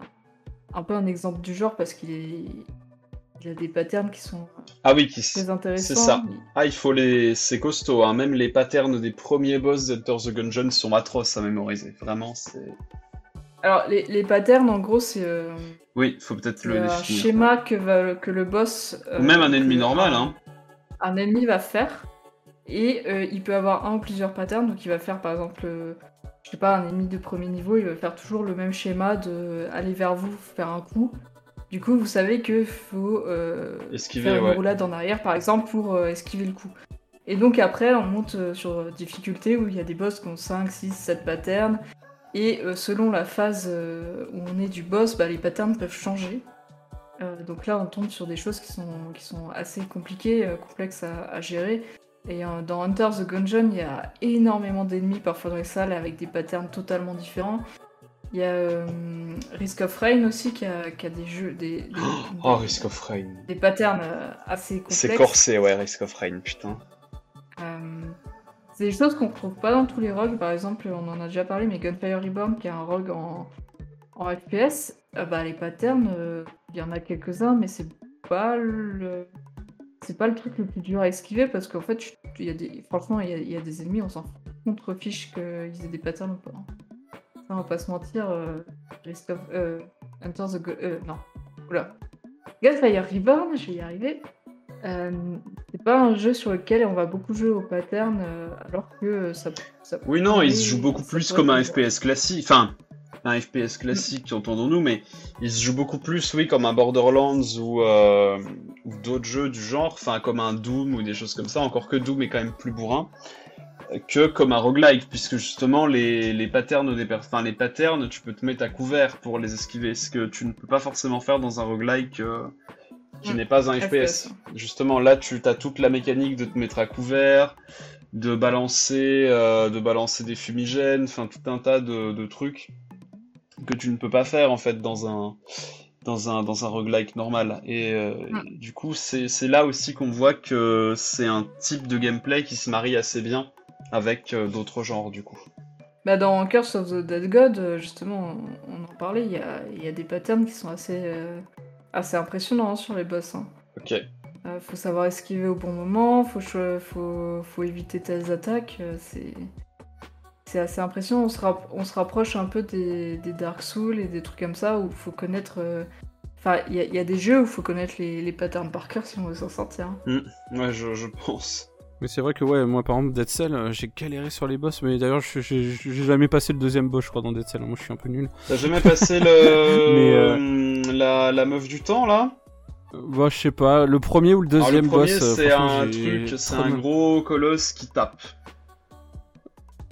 un peu un exemple du genre parce qu'il est il a des patterns qui sont
ah oui, qui...
très intéressants.
c'est ça. Ah, il faut les... C'est costaud, hein. Même les patterns des premiers boss d'Enter the Gungeon sont atroces à mémoriser. Vraiment, c'est...
Alors, les, les patterns, en gros, c'est euh,
Oui, faut peut-être le
un
définir.
schéma que, va, que le boss. euh,
Ou même un ennemi normal,
un-
hein.
un ennemi va faire. Et euh, il peut avoir un ou plusieurs patterns. Donc il va faire par exemple, euh, je sais pas, un ennemi de premier niveau, il va faire toujours le même schéma de aller vers vous, faire un coup. Du coup, vous savez que faut euh,
Esquiver,
faire une
ouais.
roulade en arrière par exemple pour euh, esquiver le coup. Et donc après, on monte euh, sur difficulté où il y a des boss qui ont 5, 6, 7 patterns. Et euh, selon la phase euh, où on est du boss, bah, les patterns peuvent changer. Euh, donc là, on tombe sur des choses qui sont, qui sont assez compliquées, complexes à, à gérer. Et dans Hunter the Gungeon, il y a énormément d'ennemis parfois dans les salles avec des patterns totalement différents. Il y a euh, Risk of Rain aussi qui a, qui a des jeux, des, des, (gasps)
Oh,
des-
Risk of Rain.
des patterns assez complexes.
C'est corsé, ouais, Risk of Rain, putain.
Euh, c'est des choses qu'on retrouve pas dans tous les rogues. Par exemple, on en a déjà parlé, mais Gunfire Reborn, qui est un rogue en, FPS, euh, bah, les patterns, euh, il y en a quelques-uns, mais c'est pas le. C'est pas le truc le plus dur à esquiver parce qu'en fait, y a des... franchement, il y a, des ennemis, on s'en contrefiche qu'ils aient des patterns ou pas. Ça, on va pas se mentir. Euh, Risk of. Euh, Hunter the. Euh, non. Oula. Gunfire Reborn, je vais y arriver. Euh, c'est pas un jeu sur lequel on va beaucoup jouer au pattern euh, alors que euh, ça, ça
Oui, non, il se joue beaucoup plus comme un FPS classique. Enfin, un FPS classique, entendons-nous, mais il se joue beaucoup plus, oui, comme un Borderlands ou, euh, ou d'autres jeux du genre, enfin, comme un Doom ou des choses comme ça, encore que Doom est quand même plus bourrin que comme un roguelike, puisque justement les, les patterns des per- enfin, les patterns, tu peux te mettre à couvert pour les esquiver, ce que tu ne peux pas forcément faire dans un roguelike euh, qui
Mm.
n'est pas un FPS.
FPS.
Justement, là, tu as toute la mécanique de te mettre à couvert, de balancer, euh, de balancer des fumigènes, enfin tout un tas de, de trucs que tu ne peux pas faire en fait dans un dans un dans un roguelike normal. Et euh,
Mm.
du coup, c'est c'est là aussi qu'on voit que c'est un type de gameplay qui se marie assez bien avec euh, d'autres genres du coup.
Bah, dans Curse of the Dead God, justement, on, en parlait, il y a, y a des patterns qui sont assez, assez impressionnants hein, sur les boss. hein.
Ok.
Euh, faut savoir esquiver au bon moment, faut, faut, faut éviter telles attaques. euh, c'est c'est assez impressionnant. On se, on se rapproche un peu des, des Dark Souls et des trucs comme ça où il faut connaître. euh, Enfin, il y, a- il y a des jeux où il faut connaître les, les patterns par cœur si on veut s'en sortir. hein.
Ouais, je, je pense.
Mais c'est vrai que ouais, moi par exemple Dead Cell, euh, j'ai galéré sur les boss, mais d'ailleurs j'ai jamais passé le deuxième boss je crois dans Dead Cell, moi je suis un peu nul.
T'as jamais passé le (laughs)
Mais,
hum, la, la meuf du temps là?
Euh, bah je sais pas, le premier ou le
Alors,
deuxième
le premier,
boss. euh,
c'est un truc, c'est un gros colosse qui tape.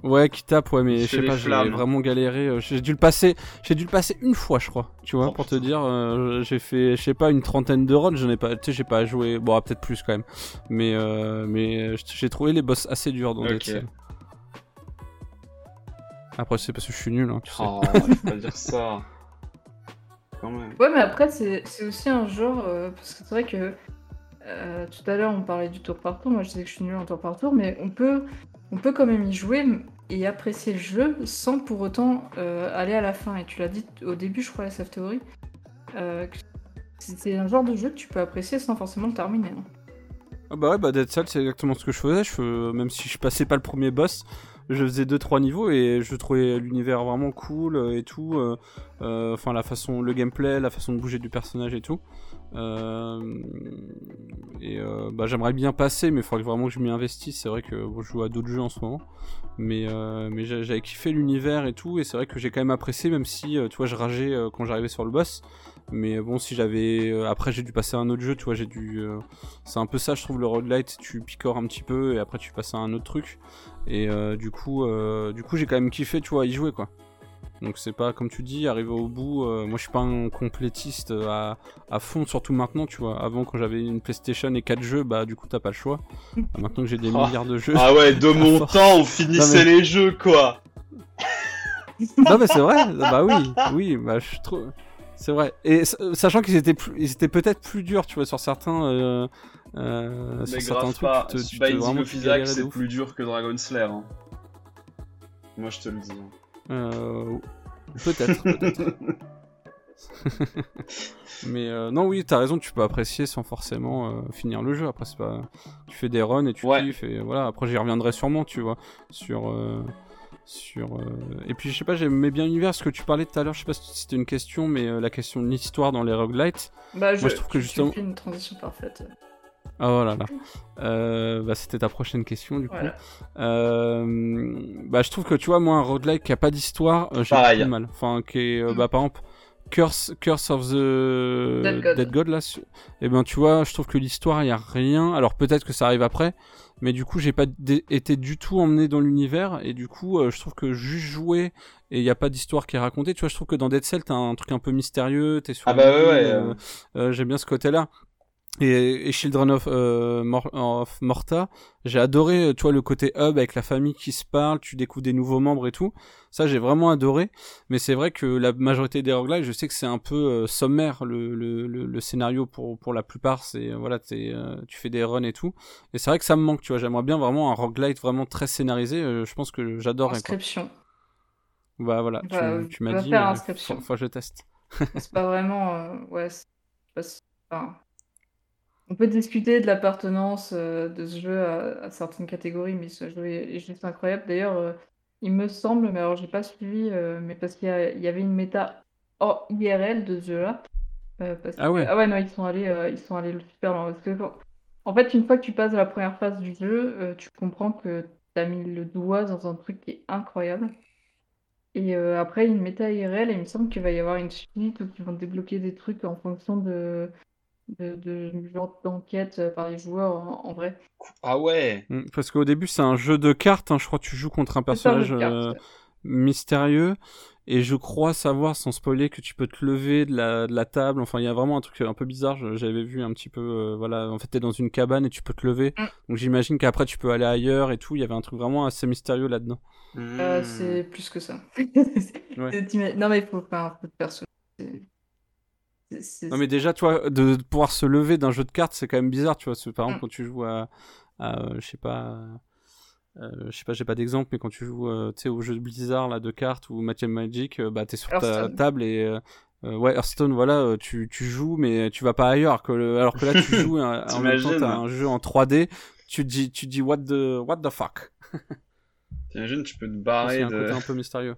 Ouais, qui tape, ouais, mais je sais pas, j'ai vraiment galéré. euh, J'ai dû le passer, j'ai dû le passer une fois, je crois. Tu vois,
Oh,
pour te dire, euh, j'ai fait, je sais pas, une trentaine de runs. Je n'ai pas, tu sais, j'ai pas joué. Bon, ah, peut-être plus quand même. Mais, euh, mais euh, j'ai trouvé les boss assez durs dans Dead
Ok.
Cell. Après, c'est parce que je suis nul, hein, tu sais. (laughs)
Oh, faut pas dire ça. Quand même.
Ouais, mais après, c'est c'est aussi un genre. euh, parce que c'est vrai que euh, tout à l'heure, on parlait du tour par tour. Moi, je disais que je suis nul en tour par tour, mais on peut, on peut quand même y jouer et apprécier le jeu sans pour autant euh, aller à la fin. Et tu l'as dit au début, je crois, la Self Theory. euh, c'est un genre de jeu que tu peux apprécier sans forcément le terminer.
Ah bah ouais, bah Dead c'est exactement ce que je faisais. Fais- même si je passais pas le premier boss, je faisais 2-3 niveaux et je trouvais l'univers vraiment cool euh, et tout. euh, euh, Enfin, la façon, le gameplay, la façon de bouger du personnage et tout. Euh, et euh, bah, j'aimerais bien passer, mais il faudrait vraiment que je m'y investisse. C'est vrai que je joue à d'autres jeux en ce moment. Mais, euh, mais j'a- j'avais kiffé l'univers et tout. Et c'est vrai que j'ai quand même apprécié, même si, tu vois, je rageais quand j'arrivais sur le boss. Mais bon, si j'avais. après, j'ai dû passer à un autre jeu, tu vois, j'ai dû. c'est un peu ça, je trouve, le roguelite, tu picores un petit peu et après tu passes à un autre truc. Et du coup, du coup j'ai quand même kiffé, tu y jouer quoi. Donc c'est pas comme tu dis, arriver au bout. euh, moi je suis pas un complétiste euh, à, à fond, surtout maintenant, tu vois. Avant quand j'avais une PlayStation et 4 jeux, bah du coup t'as pas le choix. Euh, (laughs) maintenant que j'ai des
Oh.
milliards de jeux.
Ah ouais, (laughs) de mon
force.
temps, on finissait
Non, mais-
les jeux, quoi. (laughs)
non mais c'est vrai, bah oui, oui, bah je trouve. C'est vrai. Et s- sachant qu'ils étaient, plus- ils étaient peut-être plus durs, tu vois, sur certains, euh, euh, sur
Mais
certains
grave
trucs,
pas.
tu te, tu te vraiment
of Isaac, c'est plus dur que Dragon Slayer. hein. Moi, je te le dis. hein.
Euh, peut-être, peut-être. (laughs) Mais euh, non, oui, t'as raison, tu peux apprécier sans forcément euh, finir le jeu. Après, c'est pas... tu fais des runs et tu
Ouais.
kiffes. Et voilà, après, j'y reviendrai sûrement, tu vois. Sur. euh, sur euh, Et puis, je sais pas, j'aimais bien l'univers. Ce que tu parlais tout à l'heure, je sais pas si c'était une question, mais euh, la question de l'histoire dans les roguelites.
Bah, je,
Moi, je trouve que justement-
fais une transition parfaite.
Ah, oh là là. Euh, bah, c'était ta prochaine question, du coup.
Voilà.
Euh, bah, je trouve que tu vois, moi, un roguelike qui a pas d'histoire, euh, j'ai mal. Enfin, qui est, euh,
Mm.
bah, par exemple, Curse, Curse of the
Dead God.
là, su- eh ben, tu vois, je trouve que l'histoire, il y a rien. Alors, peut-être que ça arrive après, mais du coup, j'ai pas été du tout emmené dans l'univers, et du coup, euh, je trouve que juste jouer et il y a pas d'histoire qui est racontée. Tu vois, je trouve que dans Dead Cell, t'as un truc un peu mystérieux, t'es sur
Ah bah ouais, ouais,
euh, euh, j'aime bien ce côté-là. Et, et Children of, euh, Mor- of Morta, j'ai adoré, euh, tu vois, le côté hub avec la famille qui se parle, tu découvres des nouveaux membres et tout. Ça, j'ai vraiment adoré. Mais c'est vrai que la majorité des roguelites, je sais que c'est un peu euh, sommaire le, le, le, le scénario pour, pour la plupart. C'est voilà, euh, tu fais des runs et tout. Et c'est vrai que ça me manque, tu vois. J'aimerais bien vraiment un roguelite vraiment très scénarisé. je pense que quoi.
Inscription.
Bah voilà,
Bah,
tu, tu m'as dit.
faire inscription.
faut, faut que je teste.
C'est pas vraiment. ouais, c'est pas enfin, on peut discuter de l'appartenance euh, de ce jeu à, à certaines catégories, mais ce jeu est, est juste incroyable. D'ailleurs, euh, il me semble, mais alors j'ai pas suivi, euh, mais parce qu'il y, avait une méta hors IRL de ce jeu-là.
Ah
que-
ouais.
ah ouais, non, ils sont allés, ils sont allés le super loin. Parce que quand- En fait, une fois que tu passes la première phase du jeu, tu comprends que tu as mis le doigt dans un truc qui est incroyable. Et après, une méta IRL, et il me semble qu'il va y avoir une suite où ils vont débloquer des trucs en fonction de, de, de genre d'enquête euh, par les joueurs en, en vrai.
Ah ouais.
Mm, Parce qu'au début, c'est un jeu de cartes. hein, je crois que tu joues contre un personnage euh, mystérieux. Et je crois savoir, sans spoiler, que tu peux te lever de la, de la table. Enfin, il y a vraiment un truc un peu bizarre. je- J'avais vu un petit peu. euh, voilà, en fait, t'es dans une cabane et tu peux te lever.
Mm.
Donc j'imagine qu'après, tu peux aller ailleurs et tout. Il y avait un truc vraiment assez mystérieux là-dedans.
Euh,
Hmm.
c'est plus que ça. (laughs)
Ouais.
Non, mais il faut faire un peu de perso. C'est- c'est- c'est-
Non, mais déjà, tu vois, de, de pouvoir se lever d'un jeu de cartes, c'est quand même bizarre. Tu vois, C'est- par exemple,
Mm.
quand tu joues à. à, euh, je sais pas. euh, je sais pas, j'ai pas d'exemple, mais quand tu joues euh, tu sais, au jeu de Blizzard là, de cartes ou Match Magic, euh, bah, t'es sur ta table et. euh, euh, ouais, Hearthstone, voilà, euh, tu, tu joues, mais tu vas pas ailleurs. Que le- alors que là, tu (laughs) joues, en même temps, t'as un jeu en 3D, tu te dis, tu te dis what, the, what the fuck?
T'imagines, tu peux te (laughs)
C'est
barrer
un
de.
côté un peu mystérieux.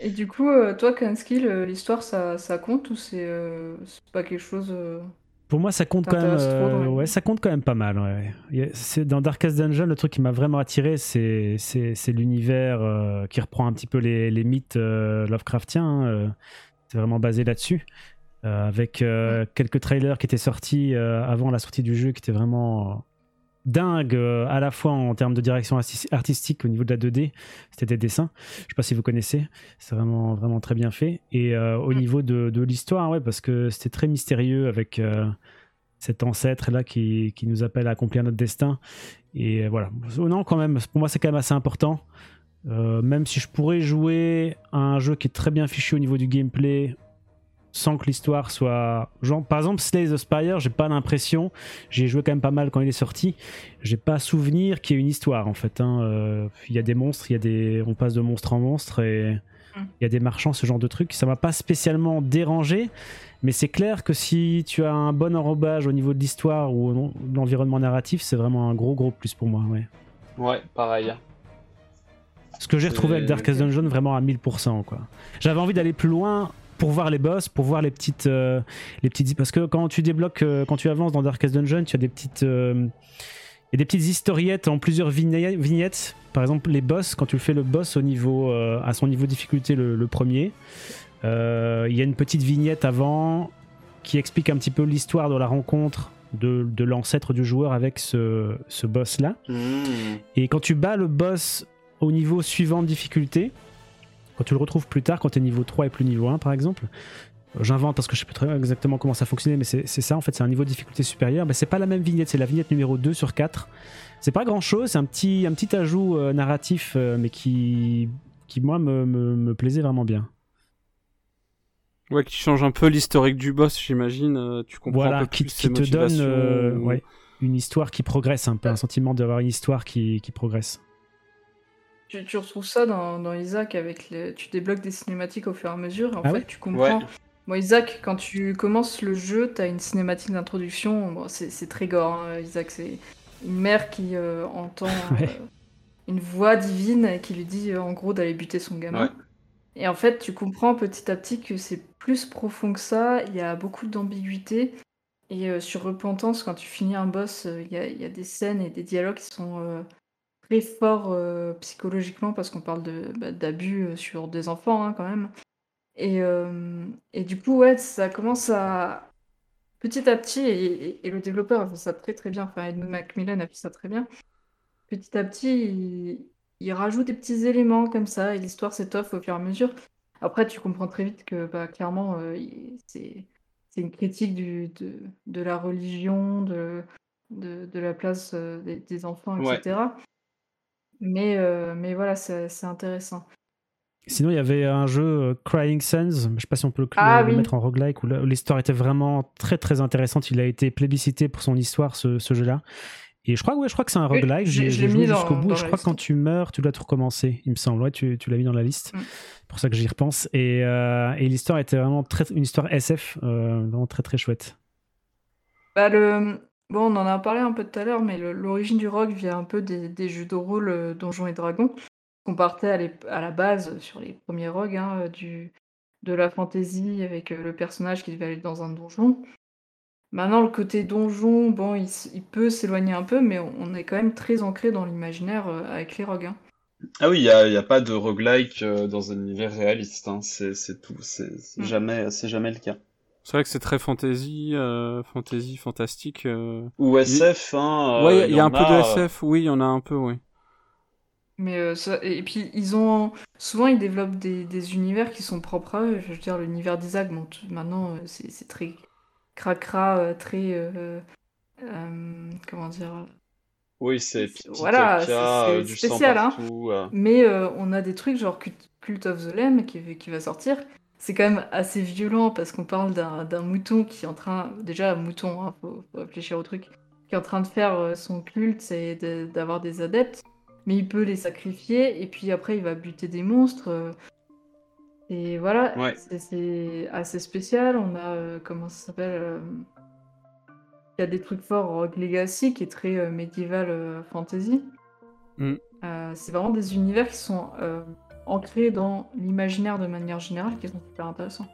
Et du coup, euh, toi, Kanski, le- l'histoire, ça, ça compte ou c'est euh, c'est pas quelque chose. euh,
Pour moi, ça compte quand même.
Trop
euh, ouais, ça compte quand même pas mal. Ouais. Il y a- c'est- Dans Darkest Dungeon, le truc qui m'a vraiment attiré, c'est c'est c'est l'univers euh, qui reprend un petit peu les, les mythes euh, Lovecraftiens. hein, euh, c'est vraiment basé là-dessus. Euh, avec euh, quelques trailers qui étaient sortis euh, avant la sortie du jeu, qui étaient vraiment dingues, euh, à la fois en termes de direction artis- artistique au niveau de la 2D. C'était des dessins. Je sais pas si vous connaissez. C'est vraiment, vraiment très bien fait. Et euh, au
Mm.
niveau de, de l'histoire, ouais, parce que c'était très mystérieux avec euh, cet ancêtre là qui, qui nous appelle à accomplir notre destin. Et voilà. Oh non, quand même, pour moi, c'est quand même assez important. Même si je pourrais jouer à un jeu qui est très bien fichu au niveau du gameplay sans que l'histoire soit genre par exemple Slay the Spire j'ai pas l'impression j'ai joué quand même pas mal quand il est sorti j'ai pas souvenir qu'il y ait une histoire en fait hein. Euh, il y a des monstres il y a des on passe de monstre en monstre et
Mm.
il y a des marchands ce genre de trucs ça m'a pas spécialement dérangé mais c'est clair que si tu as un bon enrobage au niveau de l'histoire ou de l'environnement narratif c'est vraiment un gros gros plus pour moi ouais
Ouais, pareil.
ce que j'ai retrouvé avec Darkest Dungeon vraiment à 1000%. Quoi. J'avais envie d'aller plus loin pour voir les boss, pour voir les petites, euh, les petites. Parce que quand tu débloques, euh, quand tu avances dans Darkest Dungeon, tu as des petites, euh, a des petites historiettes en plusieurs vignettes. Par exemple, les boss, quand tu fais le boss au niveau, euh, à son niveau de difficulté, le, le premier, il y a une petite vignette avant qui explique un petit peu l'histoire de la rencontre de, de l'ancêtre du joueur avec ce, ce boss-là.
Hmm.
Et quand tu bats le boss au niveau suivant de difficulté, quand tu le retrouves plus tard, quand tu es niveau 3 et plus niveau 1 par exemple, euh, J'invente parce que je sais pas très exactement comment ça fonctionnait, mais c'est ça en fait, c'est un niveau de difficulté supérieur. Mais c'est pas la même vignette, c'est la vignette numéro 2 sur 4. C'est pas grand chose, c'est un petit, un petit ajout euh, narratif, euh, mais qui, qui moi me, me, me, plaisait vraiment bien.
Ouais, qui change un peu l'historique du boss, j'imagine. tu comprends
voilà,
un peu
qui,
plus
qui te donne ouais, une histoire qui progresse, un peu un sentiment d'avoir une histoire qui, qui progresse.
Tu, tu, retrouves ça dans, dans Isaac avec les... tu débloques des cinématiques au fur et à mesure. En ah fait, tu comprends. Ouais. Bon, Isaac, quand tu commences le jeu, tu as une cinématique d'introduction. Bon, c'est très gore, hein, Isaac. C'est une mère qui euh, entend (laughs) euh, une voix divine qui lui dit euh, en gros d'aller buter son gamin.
Ouais.
Et en fait, tu comprends petit à petit que c'est plus profond que ça. Il y a beaucoup d'ambiguïté. Et sur Repentance, quand tu finis un boss, il y, y, a des scènes et des dialogues qui sont très fort euh, psychologiquement parce qu'on parle de, bah, d'abus euh, sur des enfants hein, quand même. Et, euh, et, du coup, ouais, ça commence à petit à petit, et, et, le développeur a fait ça très très bien, enfin Edmund Macmillan a fait ça très bien. Petit à petit, il, rajoute des petits éléments comme ça et l'histoire s'étoffe au fur et à mesure. Après, tu comprends très vite que bah, clairement, c'est, c'est une critique du, de, de la religion, de, de, de la place des, des, enfants, etc. Ouais. Mais, euh, mais voilà, c'est intéressant.
Sinon, il y avait un jeu euh, Crying Suns, je ne sais pas si on peut le,
ah,
le
oui.
mettre en roguelike, où l'histoire était vraiment très très intéressante. Il a été plébiscité pour son histoire, ce, ce jeu-là. Et je crois, ouais, je crois que c'est un roguelike. J'ai
joué
jusqu'au bout. Je crois que quand tu meurs, tu dois tout recommencer, il me semble. Ouais, tu, tu l'as mis dans la liste.
Mm.
C'est pour ça que j'y repense. Et, euh, et l'histoire était vraiment très, une histoire SF, euh, vraiment très très chouette.
Bah, le, Bon, on en a parlé un peu tout à l'heure, mais l'origine du rock vient un peu des, des jeux de rôle euh, Donjons et Dragons, qu'on partait à, à, la base sur les premiers rogues, hein, euh, du, de la fantasy avec euh, le personnage qui devait aller dans un donjon. Maintenant, le côté donjon, bon, il, il peut s'éloigner un peu, mais on, on, est quand même très ancré dans l'imaginaire avec les rogues. Hein.
Ah oui, il n'y a, y a, pas de roguelike dans un univers réaliste, hein. c'est tout, c'est
Mm.
jamais, jamais le cas.
C'est vrai que c'est très fantasy, euh, fantasy, fantastique. Euh...
Ou SF, hein.
Ouais, il
y,
y, a un
a...
peu de SF, oui, il y en a un peu, oui.
Mais euh, ça, et puis ils ont souvent ils développent des, des, univers qui sont propres à eux. Je veux dire l'univers d'Isaac, bon, maintenant euh, c'est très cracra, euh, très euh, comment dire?
Oui, c'est
voilà,
c'est
spécial, hein. Mais on a des trucs genre Cult of the Lamb qui, qui va sortir c'est quand même assez violent parce qu'on parle d'un mouton qui est en train, déjà un mouton, hein, faut, faut, réfléchir au truc, qui est en train de faire son culte et d'avoir des adeptes, mais il peut les sacrifier et puis après il va buter des monstres. Et voilà,
ouais.
c'est assez spécial. On a, euh, comment ça s'appelle euh, Il y a des trucs forts, Rogue Legacy qui est très euh, médiéval fantasy.
Mm.
c'est vraiment des univers qui sont ancrés dans l'imaginaire de manière générale qui sont super intéressants.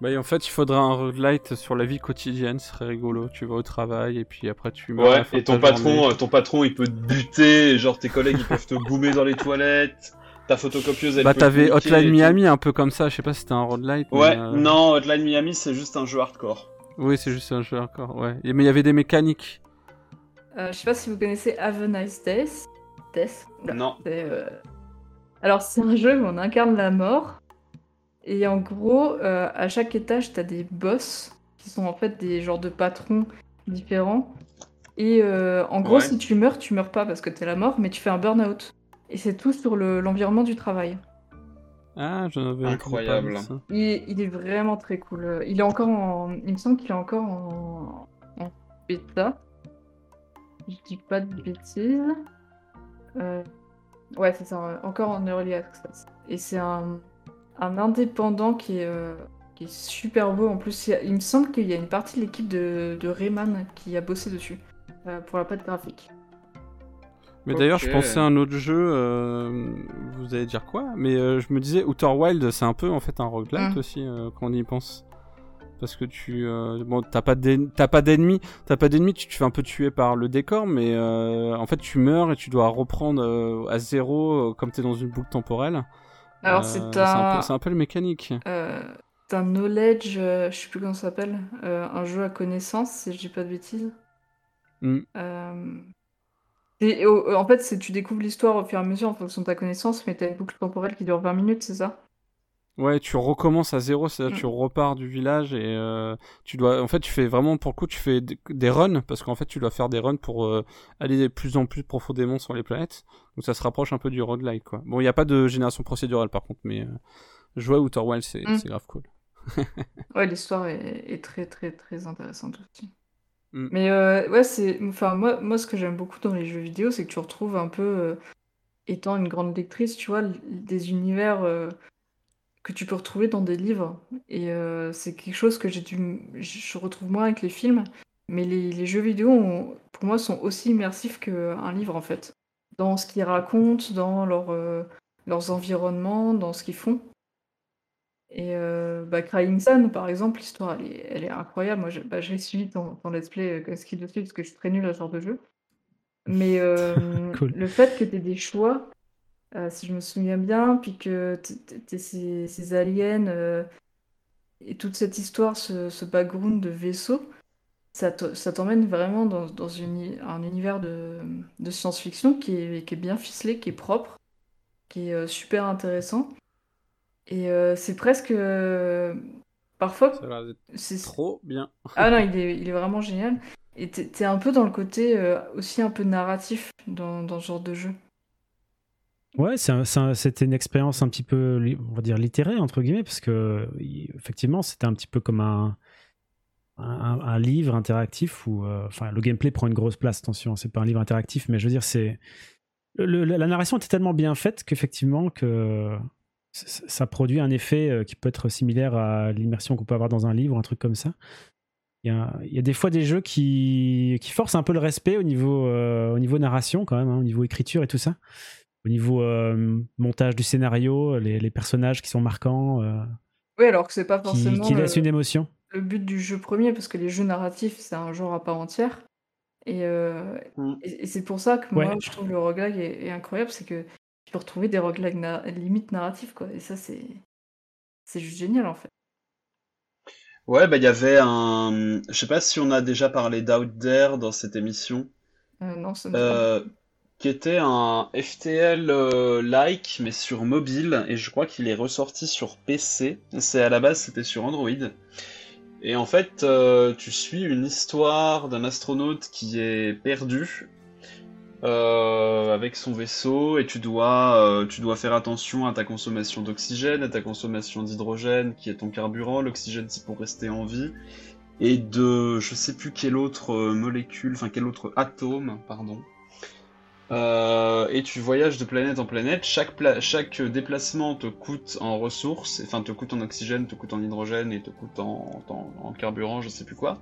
Bah, en fait, il faudrait un roguelite sur la vie quotidienne, ce serait rigolo. Tu vas au travail et puis après tu
meurs. Ouais, et ton patron, ton patron, il peut te buter, genre tes collègues, ils peuvent te boomer dans les toilettes. Ta photocopieuse, elle
Bah, t'avais Hotline Miami un peu comme ça, je sais pas si c'était un roguelite.
Ouais,
mais euh...
non, Hotline Miami, c'est juste un jeu hardcore.
Oui, c'est juste un jeu hardcore, ouais. Et, mais il y avait des mécaniques.
Euh, je sais pas si vous connaissez Have a Nice Death. Death
Non.
Euh... Alors, c'est un jeu où on incarne la mort. Et en gros, euh, à chaque étage, t'as des boss qui sont en fait des genres de patrons différents. Et euh, en gros,
Ouais.
si tu meurs, tu meurs pas parce que t'es la mort, mais tu fais un burn-out. Et c'est tout sur le- l'environnement du travail.
Ah, j'en avais
Incroyable.
ça.
Il est, il est vraiment très cool. Il est encore en. Il me semble qu'il est encore en, en bêta. Je dis pas de bêtises. Euh, Ouais, c'est ça, encore en early access. Et c'est un, un indépendant qui est, euh, qui est super beau. En plus, il, y a- il me semble qu'il y a une partie de l'équipe de, de Rayman qui a bossé dessus euh, pour la patte graphique.
Mais d'ailleurs, je pensais à un autre jeu. euh, Vous allez dire quoi? Mais euh, je me disais, Outer Wild, c'est un peu en fait un roguelite
Mm.
aussi euh, quand on y pense. Parce que tu, euh, bon, t'as pas t'as pas d'ennemis, t'as pas d'ennemis, tu te fais un peu tuer par le décor, mais euh, en fait tu meurs et tu dois reprendre euh, à zéro euh, comme t'es dans une boucle temporelle.
Alors, c'est
un, c'est un peu le mécanique.
c'est un knowledge, je sais plus comment ça s'appelle, un jeu à connaissance, si je dis pas de bêtises.
Mm.
Et, en fait, c'est tu découvres l'histoire au fur et à mesure en fonction de ta connaissance, mais t'as une boucle temporelle qui dure 20 minutes, c'est ça?
Ouais, tu recommences à zéro, c'est-à-dire
Mm.
tu repars du village et euh, tu dois, en fait, tu fais vraiment pour le coup, tu fais des, runs parce qu'en fait, tu dois faire des runs pour euh, aller de plus en plus profondément sur les planètes. Donc ça se rapproche un peu du roguelike, quoi. Bon, il n'y a pas de génération procédurale par contre, mais euh, jouer à Outer c'est
Mm.
c'est grave cool. (laughs)
Ouais, l'histoire est, est très très très intéressante aussi.
Mm.
Mais euh, ouais, c'est, enfin moi, moi ce que j'aime beaucoup dans les jeux vidéo, c'est que tu retrouves un peu, euh, étant une grande lectrice, tu vois, des univers euh, que tu peux retrouver dans des livres. Et euh, c'est quelque chose que j'ai dû, je retrouve moins avec les films, mais les, les jeux vidéo, ont- pour moi, sont aussi immersifs qu'un livre en fait, dans ce qu'ils racontent, dans leur, euh, leurs environnements, dans ce qu'ils font. Et euh, bah, Crying Sun, par exemple, l'histoire, elle est, elle est incroyable. Moi, je- bah, j'ai suivi ton, ton let's play euh, Skill dessus parce que je suis très nulle à ce genre de jeu. Mais euh, (laughs)
Cool.
le fait que tu aies des choix, euh, si je me souviens bien, puis que ces, ces aliens euh, et toute cette histoire, ce, ce background de vaisseau, ça te- ça t'emmène vraiment dans, dans une- un univers de, de science-fiction qui est, qui est bien ficelé, qui est propre, qui est euh, super intéressant. Et c'est presque. parfois, c'est.
trop bien.
Ah non, il est, il est vraiment génial. Et t'es t'es un peu dans le côté aussi un peu narratif dans, dans ce genre de jeu.
Ouais, c'était une expérience un petit peu, on va dire, littéraire, entre guillemets, parce que, effectivement, c'était un petit peu comme un, livre interactif où, euh, enfin, le gameplay prend une grosse place, attention, c'est pas un livre interactif, mais je veux dire, c'est. la narration était tellement bien faite qu'effectivement, que ça produit un effet euh, qui peut être similaire à l'immersion qu'on peut avoir dans un livre, un truc comme ça. Il y a, des fois des jeux qui, qui forcent un peu le respect au niveau, euh, narration, quand même, hein, au niveau écriture et tout ça au niveau euh, montage du scénario, les, les personnages qui sont marquants, euh,
Oui, alors que c'est pas
qui,
forcément
qui
le,
laissent une émotion.
le but du jeu premier, parce que les jeux narratifs, c'est un genre à part entière. Et, euh,
Mm.
et, et c'est pour ça que
Ouais.
moi, je trouve le roguelike est, est incroyable, c'est que tu peux retrouver des roguelikes na- limite narratifs, quoi. Et ça, c'est c'est juste génial, en fait.
Ouais, bah il y avait un. Je sais pas si on a déjà parlé d'Out There dans cette émission.
Euh, non, ça me dit
Euh, qui était un FTL euh, like mais sur mobile et je crois qu'il est ressorti sur PC. C'est à la base c'était sur Android. Et en fait euh, tu suis une histoire d'un astronaute qui est perdu euh, avec son vaisseau et tu dois tu dois faire attention à ta consommation d'oxygène, à ta consommation d'hydrogène qui est ton carburant, l'oxygène c'est pour rester en vie et de je sais plus quelle autre molécule, enfin quel autre atome, pardon. Euh, et tu voyages de planète en planète. Chaque, pla- chaque déplacement te coûte en ressources, enfin te coûte en oxygène, te coûte en hydrogène et te coûte en, carburant, je sais plus quoi.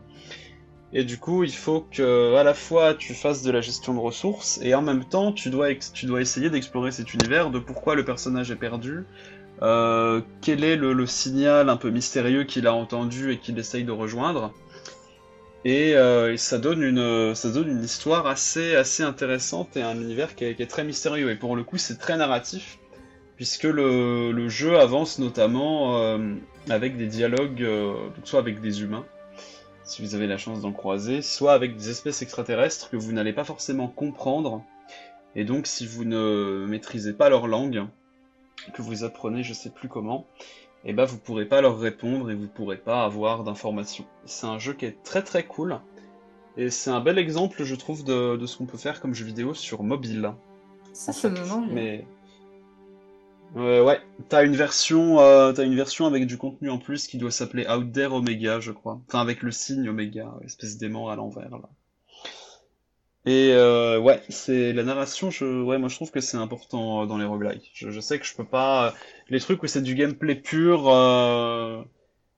Et du coup, il faut que à la fois tu fasses de la gestion de ressources et en même temps tu dois, essayer d'explorer cet univers, de pourquoi le personnage est perdu, euh, quel est le signal un peu mystérieux qu'il a entendu et qu'il essaye de rejoindre. Et, euh, et ça donne une histoire assez intéressante et un univers qui est, très mystérieux. Et pour le coup, c'est très narratif puisque le, jeu avance notamment euh, avec des dialogues, euh, soit avec des humains, si vous avez la chance d'en croiser, soit avec des espèces extraterrestres que vous n'allez pas forcément comprendre. Et donc, si vous ne maîtrisez pas leur langue, que vous apprenez je sais plus comment, et bah vous pourrez pas leur répondre et vous pourrez pas avoir d'informations. C'est un jeu qui est très très cool et c'est un bel exemple je trouve de, de ce qu'on peut faire comme jeu vidéo sur mobile.
Ça, donne envie.
Mais Euh, ouais, t'as une version, euh, t'as une version avec du contenu en plus qui doit s'appeler Out There Omega, je crois. Enfin avec le signe Omega, espèce d'aimant à l'envers là. Et euh, ouais, c'est la narration. Je, ouais, moi je trouve que c'est important euh, dans les roguelikes. Je, je sais que je peux pas les trucs où c'est du gameplay pur. euh,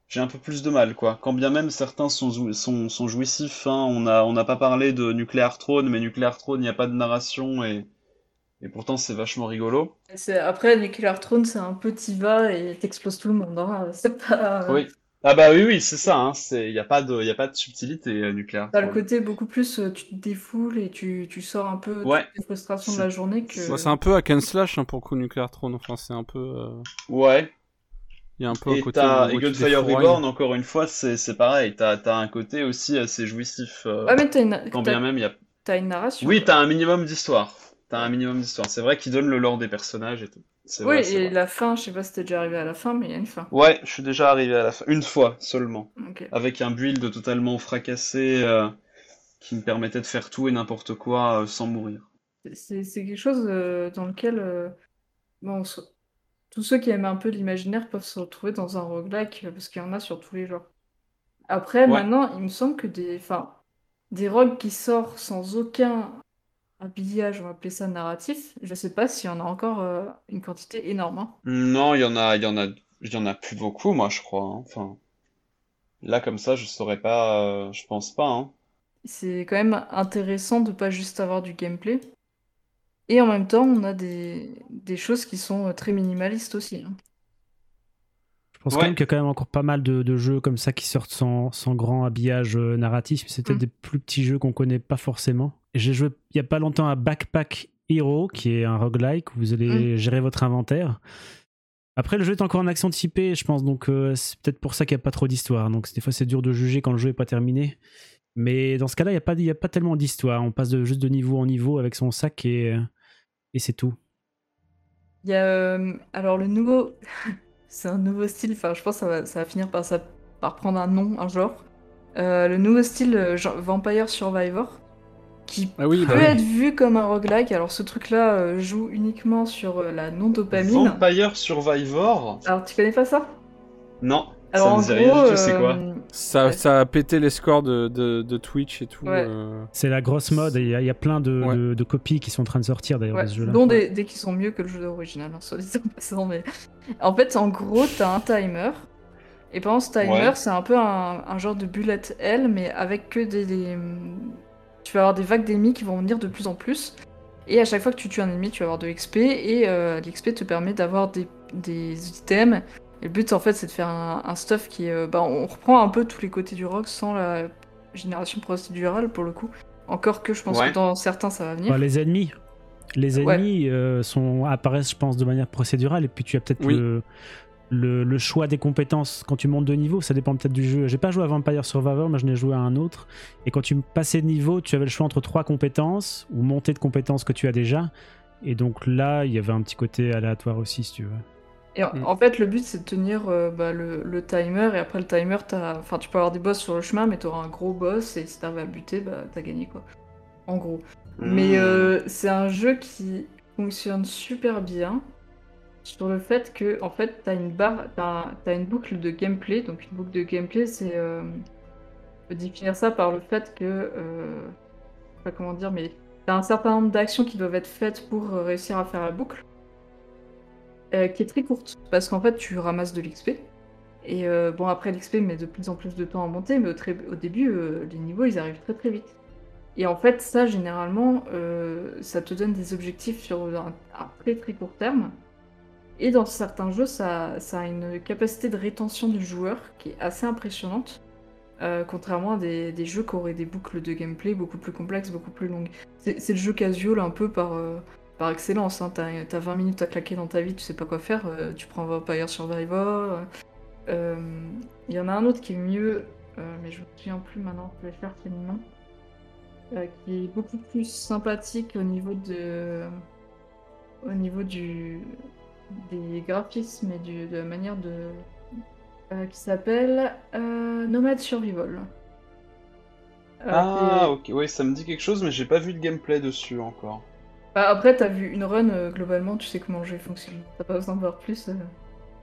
J'ai un peu plus de mal, quoi. Quand bien même certains sont, sont, sont jouissifs, hein. On a, on n'a pas parlé de Nuclear Throne, mais Nuclear Throne, il n'y a pas de narration et, et pourtant c'est vachement rigolo.
Après, Nuclear Throne, c'est un peu t'y-vas et t'exploses tout le monde. hein. (laughs) C'est pas.
Oui. Ah bah oui, oui, c'est ça, hein. C'est, il n'y a pas de, il y a pas de subtilité, euh, Nuclear
T'as le côté beaucoup plus, euh, tu te défoules et tu, tu sors un peu
Ouais.
les frustrations de la journée que.
Moi, c'est un peu hack and slash hein, pour le coup Nuclear Throne. Enfin, c'est un peu. euh,
Ouais.
Il y a un peu un
Et
côté.
t'as,
où
et
tu
Gunfire. Reborn, encore une fois, c'est, c'est pareil. T'as, t'as un côté aussi assez jouissif, euh,
Ouais, mais t'as une...
quand
t'as-
bien même il y a,
t'as une narration.
Oui, t'as un minimum d'histoire. T'as un minimum d'histoire. C'est vrai qu'il donne le lore des personnages et tout.
Oui,
vrai,
et
vrai.
la fin, je sais pas si t'es déjà arrivé à la fin, mais il y a une fin.
Ouais, je suis déjà arrivé à la fin. Une fois seulement. Avec un build totalement fracassé euh, qui me permettait de faire tout et n'importe quoi euh, sans mourir.
C'est quelque chose euh, dans lequel bon, se- tous ceux qui aiment un peu l'imaginaire peuvent se retrouver dans un roguelike parce qu'il y en a sur tous les genres. Après,
Ouais.
maintenant, il me semble que des, enfin, des rogues qui sortent sans aucun habillage, on va appeler ça narratif, je sais pas s'il y en a encore euh, une quantité énorme. hein.
Non, il y en a, il y en a, il y en a plus beaucoup, moi, je crois. hein. Enfin, là, comme ça, je saurais pas, euh, je pense pas. Hein.
C'est quand même intéressant de pas juste avoir du gameplay. Et en même temps, on a des, des choses qui sont euh, très minimalistes aussi. hein.
Je pense
Ouais.
quand même qu'il y a quand même encore pas mal de, de jeux comme ça qui sortent sans, sans grand habillage euh, narratif. C'est peut-être
Mm.
des plus petits jeux qu'on connaît pas forcément. J'ai joué il y a pas longtemps à Backpack Hero, qui est un roguelike où vous allez gérer votre inventaire. Après, le jeu est encore en action typée, je pense, donc euh, c'est peut-être pour ça qu'il n'y a pas trop d'histoire. Donc des fois, c'est dur de juger quand le jeu est pas terminé. Mais dans ce cas-là, il n'y a, pas- y a pas tellement d'histoire. On passe de, juste de niveau en niveau avec son sac et, euh, et c'est tout.
Il y a euh, alors le nouveau, (laughs) c'est un nouveau style. Enfin, je pense que ça va, ça va finir par, ça, par prendre un nom, un genre. Euh, le nouveau style Vampire Survivor, qui
Ah oui,
peut
bah oui.
être vu comme un roguelike. Alors ce truc-là euh, joue uniquement sur euh, la non-dopamine.
Vampire Survivor?
Alors tu connais pas ça?
Non,
Alors
ça
en
rien du tout, c'est quoi?
euh,
Ça,
Ouais.
ça a pété les scores de, de, de Twitch et tout.
Ouais.
euh.
C'est la grosse mode. et Il y, a- il y a plein de,
Ouais.
de- de copies qui sont en train de sortir d'ailleurs
Ouais,
de ce jeu-là.
dont des, des qui sont mieux que le jeu original, hein, soit dit en passant, mais... En fait, en gros, t'as un timer, et pendant ce timer,
Ouais.
c'est un peu un, un genre de bullet hell, mais avec que des, des- Tu vas avoir des vagues d'ennemis qui vont venir de plus en plus, et à chaque fois que tu tues un ennemi, tu vas avoir de l'XP, et euh, l'XP te permet d'avoir des, des items, et le but, en fait, c'est de faire un, un stuff qui... est, euh, bah, on reprend un peu tous les côtés du rock sans la génération procédurale, pour le coup. Encore que je pense
Ouais.
que dans certains, ça va venir.
Bah, les ennemis. Les
Ouais.
ennemis euh, sont, apparaissent, je pense, de manière procédurale. Et puis tu as peut-être
Oui.
le, le, le choix des compétences quand tu montes de niveau. Ça dépend peut-être du jeu. J'ai pas joué à Vampire Survivor, mais je n'ai joué à un autre. Et quand tu passais de niveau, tu avais le choix entre trois compétences ou montée de compétences que tu as déjà. Et donc là, il y avait un petit côté aléatoire aussi, si tu veux.
Et en, en fait, le but, c'est de tenir euh, bah, le, le timer, et après le timer. Enfin, tu peux avoir des boss sur le chemin, mais t'auras un gros boss, et si t'arrives à le buter, bah, t'as gagné, quoi. En gros. Mais
Hmm.
euh, c'est un jeu qui fonctionne super bien sur le fait que, en fait, t'as une barre, t'as, t'as une boucle de gameplay. Donc, une boucle de gameplay, c'est. on peut définir ça par le fait que. euh, je sais pas comment dire, mais t'as un certain nombre d'actions qui doivent être faites pour euh, réussir à faire la boucle. euh, qui est très courte. Parce qu'en fait, tu ramasses de l'XP. Et euh, bon, après, l'XP met de plus en plus de temps à monter, mais au, très- au début, les niveaux, ils arrivent très très vite. Et en fait, ça, généralement, ça te donne des objectifs sur un, un très très court terme. Et dans certains jeux, ça, a une capacité de rétention du joueur qui est assez impressionnante. euh, contrairement à des, jeux qui auraient des boucles de gameplay beaucoup plus complexes, beaucoup plus longues. C'est le jeu casual un peu par, euh, par excellence. Hein. T'as t'as 20 minutes à claquer dans ta vie, tu sais pas quoi faire, euh, tu prends Vampire Survivor. Il y en a un autre qui est mieux, mais je me souviens plus maintenant, je vais chercher le nom. Qui est beaucoup plus sympathique au niveau de au niveau du des graphismes et du, de la manière de euh, qui s'appelle euh, Nomad Survival. Euh,
Ah, ok, ouais, ça me dit quelque chose, mais j'ai pas vu de gameplay dessus encore.
Bah, après, t'as vu une run, euh, globalement, tu sais comment le jeu fonctionne. T'as pas besoin de voir plus.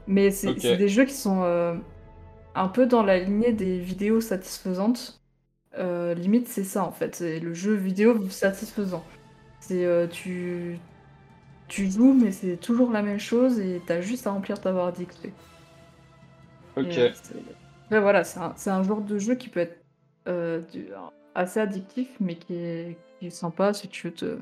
Mais c'est des jeux qui sont un peu dans la lignée des vidéos satisfaisantes. Euh, limite, c'est ça en fait. C'est le jeu vidéo satisfaisant. C'est euh, tu tu joues, mais c'est toujours la même chose et t'as juste à remplir ta barre d'XP.
Ok.
Et, euh, c'est- Après, voilà, c'est un, c'est un genre de jeu qui peut être euh, du- assez addictif, mais qui est, qui est sympa si tu veux te,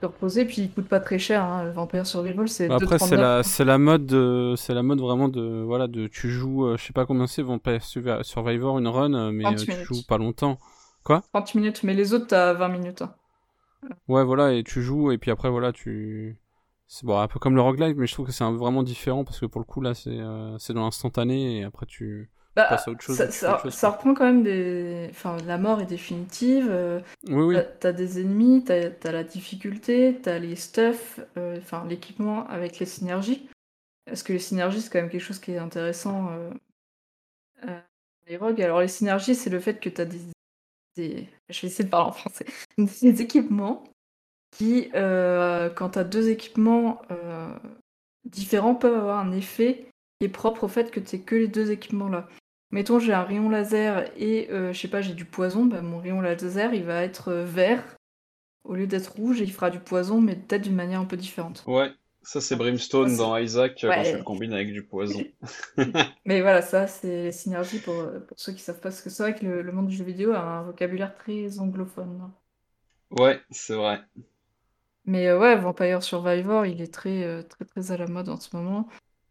te reposer. Puis il coûte pas très cher. Hein. le Vampire Survival, c'est
Bah Après, c'est
2,39.
la, c'est la mode, de- c'est la mode vraiment de, voilà, de, tu joues, euh, je sais pas combien c'est, Vampire Survi- Survivor, une run, euh, mais
30
euh, tu joues pas longtemps.
30 minutes, mais les autres, t'as 20 minutes. hein.
Ouais, voilà, et tu joues, et puis après, voilà, tu, c'est bon, un peu comme le roguelike, mais je trouve que c'est vraiment différent parce que pour le coup, là, c'est, euh, dans l'instantané, et après, tu,
Bah,
passes à autre chose.
ça,
tu fais
ça-
autre chose,
ça
quoi.
reprend quand même des. Enfin, la mort est définitive. euh,
Oui, oui.
T'as- des ennemis, t'as as la difficulté, t'as les stuff, euh, enfin l'équipement avec les synergies. Parce que les synergies, c'est quand même quelque chose qui est intéressant. Euh, euh, les rogues. Alors, les synergies, c'est le fait que t'as des, Je vais essayer de parler en français. (laughs) Des équipements qui, euh, quand t'as deux équipements euh, différents, peuvent avoir un effet qui est propre au fait que t'aies que les deux équipements-là. Mettons, j'ai un rayon laser et euh, je sais pas, j'ai du poison, bah, mon rayon laser il va être euh, vert au lieu d'être rouge et il fera du poison, mais peut-être d'une manière un peu différente.
Ouais, ça c'est Brimstone
Ça, c'est-
dans Isaac euh, quand tu le combines avec du poison. (laughs)
Mais voilà, ça c'est les synergies pour, euh, pour ceux qui savent pas, parce que c'est vrai que le, le monde du jeu vidéo a un vocabulaire très anglophone.
Ouais, c'est vrai.
Mais euh, ouais, Vampire Survivor, il est très, euh, très très à la mode en ce moment.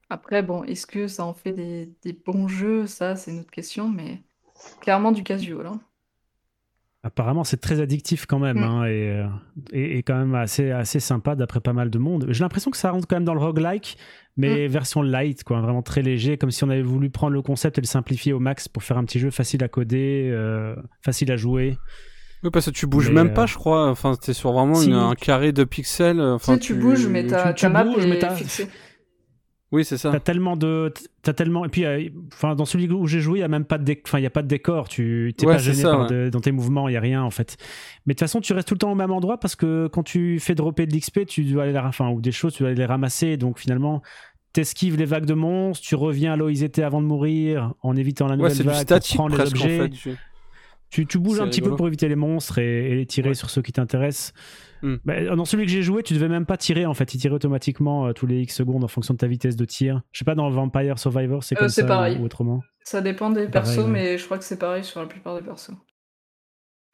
Après, bon, est-ce que ça en fait des, des bons jeux? Ça, c'est une autre question, mais clairement du casual. hein.
Apparemment, c'est très addictif quand même,
Mm.
hein, et, euh, et, et quand même assez, assez sympa d'après pas mal de monde. J'ai l'impression que ça rentre quand même dans le roguelike, mais version light, quoi, vraiment très léger, comme si on avait voulu prendre le concept et le simplifier au max pour faire un petit jeu facile à coder, euh, facile à jouer.
Oui, parce que tu bouges
Mais,
même pas,
euh,
je crois. Enfin, t'es sur vraiment
Si.
une- un carré de pixels.
Tu
Enfin,
tu bouges, mais ta,
tu
ta map
bouges, mais
est
t'as-
fixée.
Oui, c'est ça.
T'as tellement de, t'as tellement, et puis, euh, enfin, dans celui où j'ai joué, il y a même pas de, dé- enfin, y a pas de décor. Tu, t'es
Ouais,
pas gêné
ça,
par
ouais.
de- dans tes mouvements, il y a rien en fait. Mais de toute façon, tu restes tout le temps au même endroit parce que quand tu fais dropper de l'XP, tu dois aller, la- enfin, ou des choses, tu dois aller les ramasser. Donc finalement, t'esquives les vagues de monstres, tu reviens à là où ils étaient avant de mourir en évitant la nouvelle vague,
statique
prendre les
en
objets.
fait. tu-
Tu, tu bouges un petit peu pour éviter les monstres et, et les tirer
Ouais.
sur ceux qui t'intéressent. Bah, dans celui que j'ai joué, tu devais même pas tirer en fait. Il tirait automatiquement euh, tous les X secondes en fonction de ta vitesse de tir. Je sais pas, dans Vampire Survivor, c'est
Euh,
comme ça
pareil.
ou, autrement.
Ça dépend des
Pareil,
persos,
ouais.
mais je crois que c'est pareil sur la plupart des persos.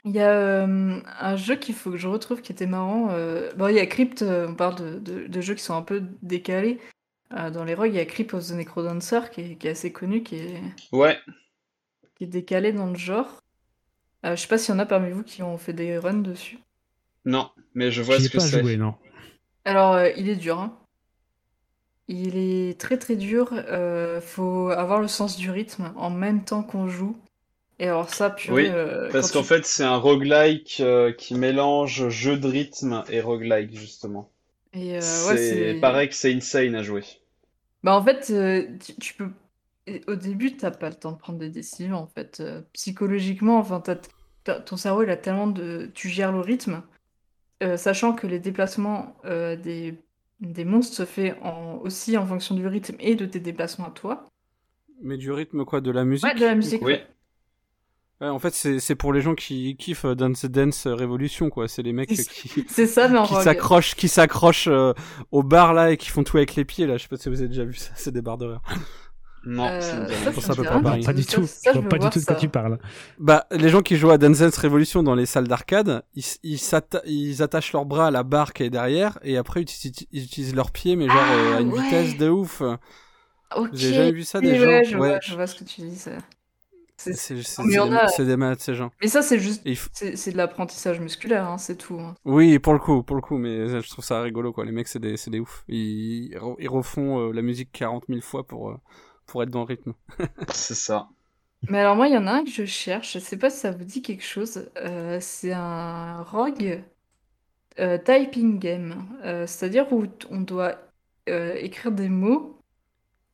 Il y a euh, un jeu qu'il faut que je retrouve qui était marrant. euh, Bon, il y a Crypt, euh, on parle de, de- de jeux qui sont un peu décalés. Euh, dans les rogues, il y a Crypt of the Necrodancer qui est, qui est assez connu, qui est,
Ouais,
qui est décalé dans le genre. Euh, je sais pas s'il y en a parmi vous qui ont fait des runs dessus.
non, mais je vois ce que
pas
c'est.
joué, non.
Alors, euh, il est dur. hein. Il est très très dur. euh, faut avoir le sens du rythme en même temps qu'on joue. Et alors ça, purée,
Oui,
euh,
Parce qu'en
tu-
fait, c'est un roguelike euh, qui mélange jeu de rythme et roguelike, justement.
Et, euh, ouais,
c'est
c'est-
pareil que c'est insane à jouer.
Bah en fait, euh, tu, tu peux. Et Au début, t'as pas le temps de prendre des décisions. En fait, Euh, psychologiquement, enfin, t'as- t'as- ton cerveau, il a tellement de. Tu gères le rythme, euh, sachant que les déplacements euh, des, des monstres se fait en, aussi en fonction du rythme et de tes déplacements à toi.
Mais du rythme, quoi, de la musique?
Ouais, de la musique.
Oui.
ouais.
Ouais, en fait, c'est c'est pour les gens qui kiffent Dance Dance Revolution, quoi. C'est les mecs
C'est-
qui,
C'est ça, mais en
qui
rogue.
s'accrochent, qui s'accrochent euh, au bar là et qui font tout avec les pieds là. Je sais pas si vous avez déjà vu ça, c'est des barres d'horreur.
Non,
Euh,
ça
peut pas.
Pas du tout.
ça,
je vois pas du tout de quoi tu parles.
Bah, les gens qui jouent à Dance Dance Revolution dans les salles d'arcade, ils, attachent leurs bras à la barre qui est derrière et après ils utilisent, ils utilisent leurs pieds, mais genre
Ah,
euh, à une
ouais.
vitesse de ouf.
Ok.
Vous avez jamais vu ça des
ouais,
gens
je,
Ouais.
vois, je vois ce que tu dis. C'est-
des,
a-
c'est des malades ces gens.
Mais ça, c'est juste. C'est de l'apprentissage musculaire, hein, c'est tout. hein.
Oui, pour le coup, pour le coup, mais je trouve ça rigolo quoi. Les mecs, c'est des, ouf. Ils, ils refont euh, la musique 40 000 fois pour, euh, pour être dans le rythme. (laughs)
C'est ça.
Mais alors moi, il y en a un que je cherche, je sais pas si ça vous dit quelque chose. euh, c'est un rogue euh, typing game. Euh, c'est-à-dire où on doit euh, écrire des mots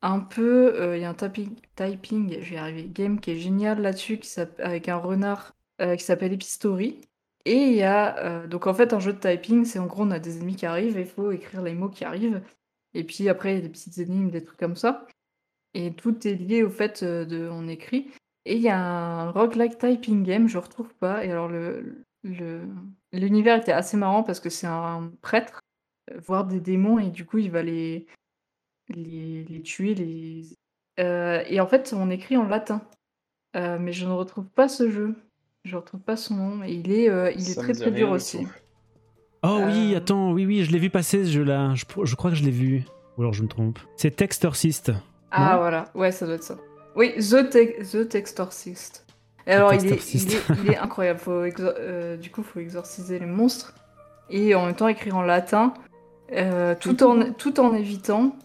un peu... euh, Il y a un typing, typing, je vais y arriver, game qui est génial là-dessus, avec un renard euh, qui s'appelle Epistory. Et il y a... euh, donc en fait, un jeu de typing, c'est en gros, on a des ennemis qui arrivent et il faut écrire les mots qui arrivent. Et puis après, il y a des petites énigmes, des trucs comme ça. Et tout est lié au fait euh, de on écrit. Et il y a un roguelike typing game, je retrouve pas. Et alors le le- l'univers était assez marrant parce que c'est un prêtre, euh, voire des démons, et du coup il va les les, les tuer. Les... Euh, et en fait, on écrit en latin. Euh, mais je ne retrouve pas ce jeu. Je retrouve pas son nom. Et il est, euh, il est
Ça
très très dur
du
aussi.
Oh oui, attends, oui, oui, je l'ai vu passer ce jeu-là. Je, je crois que je l'ai vu. Ou alors je me trompe. C'est Textorcist.
Ah voilà, ouais, ça doit être ça. Oui, The, Te- The Textorcist. Et alors, il est, il,
Textorcist.
est, il est incroyable. Faut euh, du coup, faut exorciser les monstres et en même temps écrire en latin, euh, tout, en, tout en évitant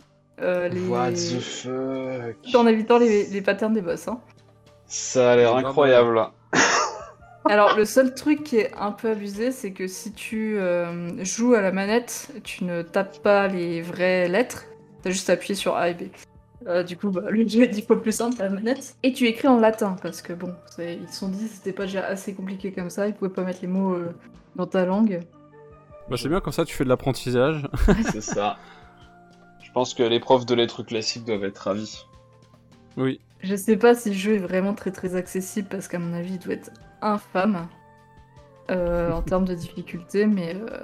euh, les,
What the fuck?
tout en évitant les, les patterns des boss. hein.
Ça a l'air incroyable.
Alors, le seul truc qui est un peu abusé, c'est que si tu euh, joues à la manette, tu ne tapes pas les vraies lettres, t'as juste appuyé sur A et B. Euh, du coup, bah, (laughs) le jeu est dix fois plus simple à la manette. Et tu écris en latin, parce que bon, ils se sont dit que c'était pas déjà assez compliqué comme ça, ils pouvaient pas mettre les mots euh, dans ta langue.
Bah, c'est bien, comme ça tu fais de l'apprentissage. (laughs)
C'est ça. Je pense que les profs de lettres classiques doivent être ravis.
Oui.
Je sais pas si le jeu est vraiment très très accessible, parce qu'à mon avis, il doit être infâme euh, en (laughs) termes de difficulté, mais, euh,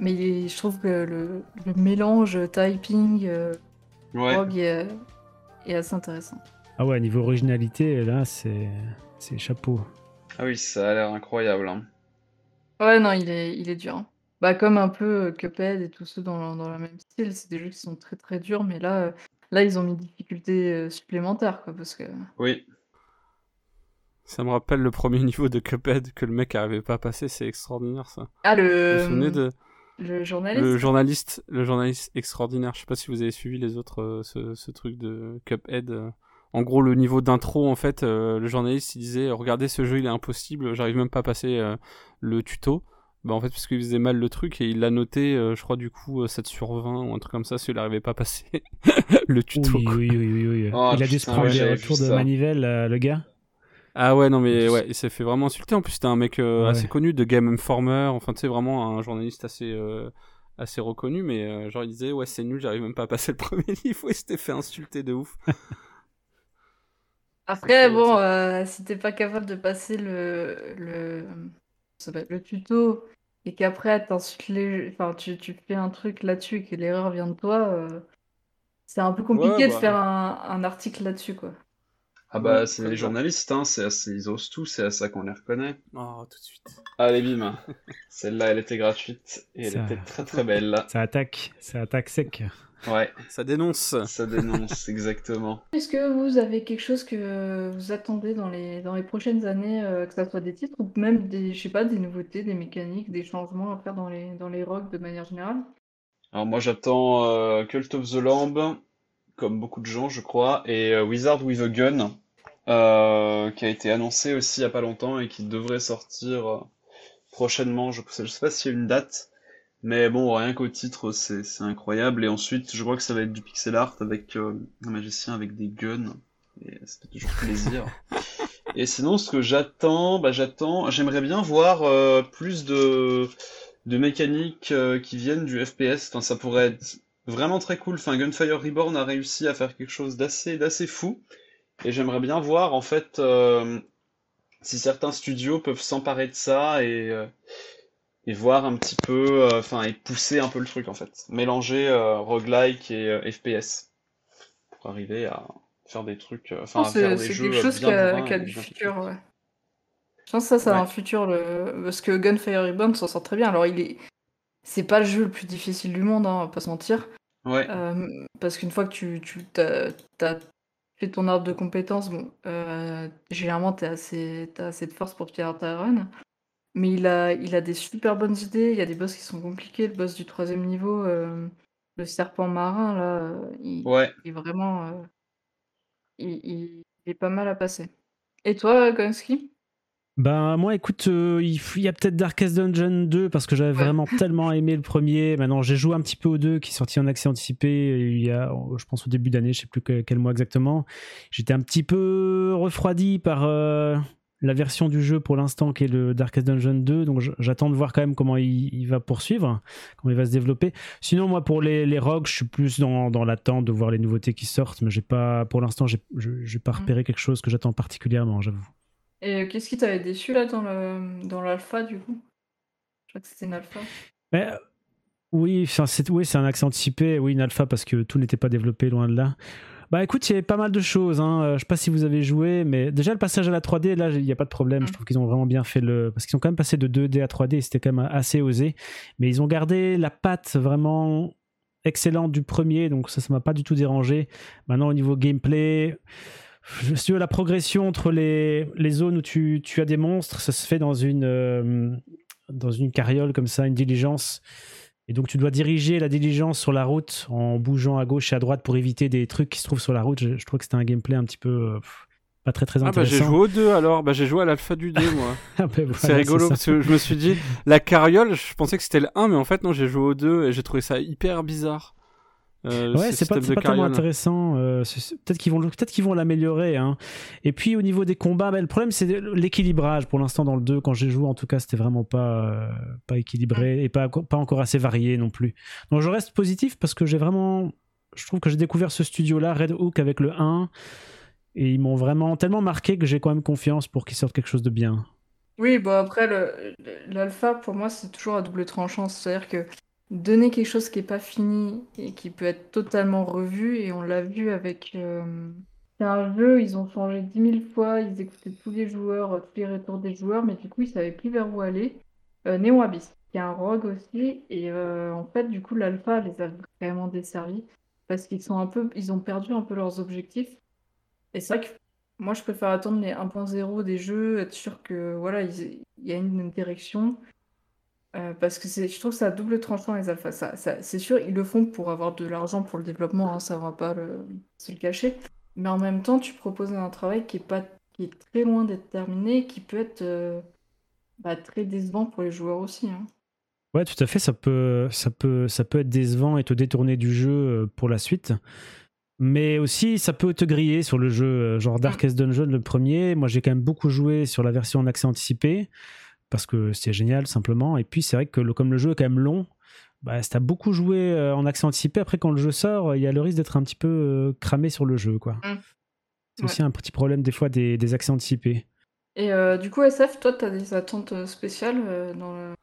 mais je trouve que le, le mélange typing. Euh,
Ouais.
Rogue est, est assez intéressant.
Ah ouais, niveau originalité, là, c'est c'est chapeau.
Ah oui, ça a l'air incroyable. hein.
Ouais, non, il est, il est dur. hein. Bah, comme un peu euh, Cuphead et tous ceux dans, dans le même style, c'est des jeux qui sont très très durs, mais là, euh, là ils ont mis des difficultés euh, supplémentaires, quoi, parce que...
Oui.
Ça me rappelle le premier (laughs) niveau de Cuphead que le mec arrivait pas à passer, c'est extraordinaire ça.
Ah,
Vous
le,
vous souvenez de
le journaliste
le journaliste, le journaliste extraordinaire. Je sais pas si vous avez suivi les autres, euh, ce, ce truc de Cuphead. euh. En gros, le niveau d'intro, en fait, euh, le journaliste il disait Regardez, ce jeu il est impossible, j'arrive même pas à passer euh, le tuto. Bah, en fait, parce qu'il faisait mal le truc et il l'a noté, euh, je crois, du coup, euh, 7 sur 20 ou un truc comme ça, s'il n'arrivait pas à passer (laughs) le tuto.
Oui,
quoi.
oui, oui, oui, oui.
Oh,
Il a dû se prendre des retours de manivelle, euh, le gars.
Ah ouais, non, mais ouais, il s'est fait vraiment insulter. En plus, c'était un mec euh,
Ouais.
assez connu de Game Informer. Enfin, tu sais, vraiment un journaliste assez, euh, assez reconnu. Mais euh, genre, il disait, ouais, c'est nul, j'arrive même pas à passer le (laughs) premier niveau. Il s'était fait insulter de ouf. (laughs)
Après, bon, euh, si t'es pas capable de passer le, le, le tuto, et qu'après t'insultes les... enfin, tu, tu fais un truc là-dessus et que l'erreur vient de toi, euh, c'est un peu compliqué
Ouais,
de
bah.
faire un, un article là-dessus, quoi.
Ah bah,
Ouais,
c'est les journalistes, hein, c'est ils osent tout, c'est à ça qu'on les reconnaît.
Oh, tout de suite.
Allez, bim. (laughs) Celle-là, elle était gratuite et elle
Ça-
était très très belle.
Ça attaque, ça attaque sec.
Ouais,
Ça dénonce.
ça dénonce, (laughs) exactement.
Est-ce que vous avez quelque chose que vous attendez dans les, dans les prochaines années, euh, que ça soit des titres ou même des, je sais pas, des nouveautés, des mécaniques, des changements à faire dans les, dans les rogues de manière générale?
Alors moi, j'attends euh, Cult of the Lamb, comme beaucoup de gens, je crois, et euh, Wizard with a Gun, euh, qui a été annoncé aussi il y a pas longtemps et qui devrait sortir euh, prochainement. Je, je sais pas s'il y a une date, mais bon, rien qu'au titre, c'est incroyable. Et ensuite, je crois que ça va être du pixel art avec un magicien avec des guns, et ça toujours plaisir. Et sinon, ce que j'attends, bah j'attends, j'aimerais bien voir plus de de mécaniques qui viennent du FPS. Enfin, ça pourrait être vraiment très cool. Enfin, Gunfire Reborn a réussi à faire quelque chose d'assez d'assez fou. Et j'aimerais bien voir en fait euh, si certains studios peuvent s'emparer de ça et euh, et voir un petit peu, euh, enfin, et pousser un peu le truc en fait. Mélanger roguelike et FPS pour arriver à faire des trucs, enfin, à faire
c'est
des jeux
quelque chose qui a, du futur, ouais. Je pense que ça, ça a un futur, le... parce que Gunfire Reborn s'en sort très bien. Alors, il est... c'est pas le jeu le plus difficile du monde, hein, on va pas se mentir.
Ouais,
Euh, parce qu'une fois que tu, tu t'as, t'as fait ton arbre de compétences, bon, euh, généralement, t'as assez, t'as assez de force pour finir ta run. Mais il a, il a des super bonnes idées. Il y a des boss qui sont compliqués. Le boss du troisième niveau, euh, le serpent marin, là, il,
ouais.
il est vraiment. il est pas mal à passer. Et toi, Gonski?
Ben moi écoute, euh, il y a peut-être Darkest Dungeon 2 parce que j'avais
Ouais.
vraiment (laughs) tellement aimé le premier. Maintenant j'ai joué un petit peu au 2 qui est sorti en accès anticipé il y a, je pense au début d'année, je sais plus que- quel mois exactement. J'étais un petit peu refroidi par euh, la version du jeu pour l'instant qui est le Darkest Dungeon 2, donc j'attends de voir quand même comment il, il va poursuivre, comment il va se développer. Sinon moi pour les, les rogues, je suis plus dans, dans l'attente de voir les nouveautés qui sortent, mais j'ai pas, pour l'instant j'ai pas
Mhm.
repéré quelque chose que j'attends particulièrement, j'avoue.
Et euh, qu'est-ce qui t'avait déçu là dans le dans l'alpha du coup? Je crois que c'était une alpha.
Mais, euh, oui, c'est oui, un accès anticipé, oui, une alpha parce que tout n'était pas développé loin de là. Bah écoute, il y avait pas mal de choses. Hein. euh, Je sais pas si vous avez joué, mais déjà le passage à la 3D, là, il n'y a pas de problème.
Mm.
Je trouve qu'ils ont vraiment bien fait le. Parce qu'ils ont quand même passé de 2D à 3D, et c'était quand même assez osé. Mais ils ont gardé la patte vraiment excellente du premier, donc ça, ça m'a pas du tout dérangé. Maintenant, au niveau gameplay, si la progression entre les, les zones où tu, tu as des monstres, ça se fait dans une, euh, dans une carriole comme ça, une diligence. Et donc tu dois diriger la diligence sur la route en bougeant à gauche et à droite pour éviter des trucs qui se trouvent sur la route. Je, je trouve que c'était un gameplay un petit peu euh, pas très très
Ah bah
intéressant.
j'ai joué au 2 alors, bah j'ai joué à l'alpha du 2 moi. (laughs)
Ah, ben voilà,
c'est rigolo parce que je me suis dit, la carriole, je pensais que c'était le 1, mais en fait non, j'ai joué au 2 et j'ai trouvé ça hyper bizarre. Euh,
Ouais,
ce
c'est pas, pas tellement intéressant. euh, peut-être qu'ils vont, peut-être qu'ils vont l'améliorer. Hein. Et puis au niveau des combats, ben, le problème c'est l'équilibrage. Pour l'instant, dans le 2, quand j'ai joué, en tout cas, c'était vraiment pas, euh, pas équilibré et pas, pas encore assez varié non plus. Donc je reste positif parce que j'ai vraiment, je trouve que j'ai découvert ce studio-là, Red Hook avec le 1, et ils m'ont vraiment tellement marqué que j'ai quand même confiance pour qu'ils sortent quelque chose de bien.
Oui, bon après, l'alpha, pour moi, c'est toujours à double tranchant. C'est-à-dire que donner quelque chose qui n'est pas fini et qui peut être totalement revu, et on l'a vu avec... C'est un jeu, ils ont changé 10 000 fois, ils écoutaient tous les joueurs, euh, tous les retours des joueurs, mais du coup, ils savaient plus vers où aller. Euh, Néon Abyss, qui est un rogue aussi, et euh, en fait, du coup, l'alpha les a vraiment desservis, parce qu'ils sont un peu... ils ont perdu un peu leurs objectifs. Et c'est vrai que moi, je préfère attendre les 1.0 des jeux, être sûr que voilà, il il y a une direction. Euh, parce que c'est, je trouve ça a double tranchant les alphas. Ça, ça- c'est sûr, ils le font pour avoir de l'argent pour le développement, hein, ça va pas le, se le cacher. Mais en même temps, tu proposes un travail qui est pas, qui est très loin d'être terminé, qui peut être euh, bah, très décevant pour les joueurs aussi. hein.
Ouais, tout à fait. Ça peut, ça peut, ça peut être décevant et te détourner du jeu euh, pour la suite. Mais aussi, ça peut te griller sur le jeu. Genre Darkest Dungeon, le premier. Moi, j'ai quand même beaucoup joué sur la version en accès anticipé parce que c'était génial, simplement. Et puis, c'est vrai que le- comme le jeu est quand même long, bah, si t'as beaucoup joué euh, en accès anticipé, après, quand le jeu sort, il y a le risque d'être un petit peu euh, cramé sur le jeu, quoi.
Mm.
C'est aussi un petit problème, des fois, des, des accès anticipés.
Et euh, du coup, SF, toi, tu as des attentes spéciales euh, dans le...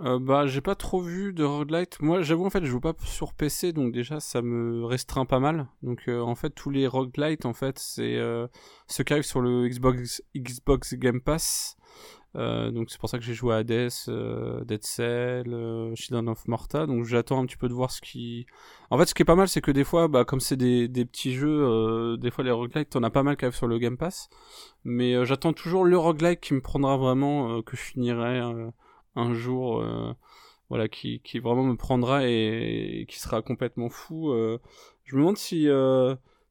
Euh, bah, j'ai pas trop vu de roguelite. Moi, j'avoue, en fait, je joue pas sur PC, donc déjà, ça me restreint pas mal. Donc, euh, en fait, tous les roguelites, en fait, c'est euh, ceux qui arrivent sur le Xbox, Xbox Game Pass. Euh, donc, c'est pour ça que j'ai joué à Hades, euh, Dead Cell, euh, of Morta. Donc, j'attends un petit peu de voir ce qui. En fait, ce qui est pas mal, c'est que des fois, bah, comme c'est des, des petits jeux, euh, des fois, les roguelites, t'en as pas mal qui arrivent sur le Game Pass. Mais j'attends toujours le roguelite qui me prendra vraiment, que je finirai. un jour voilà qui, qui vraiment me prendra et, qui sera complètement fou je me demande si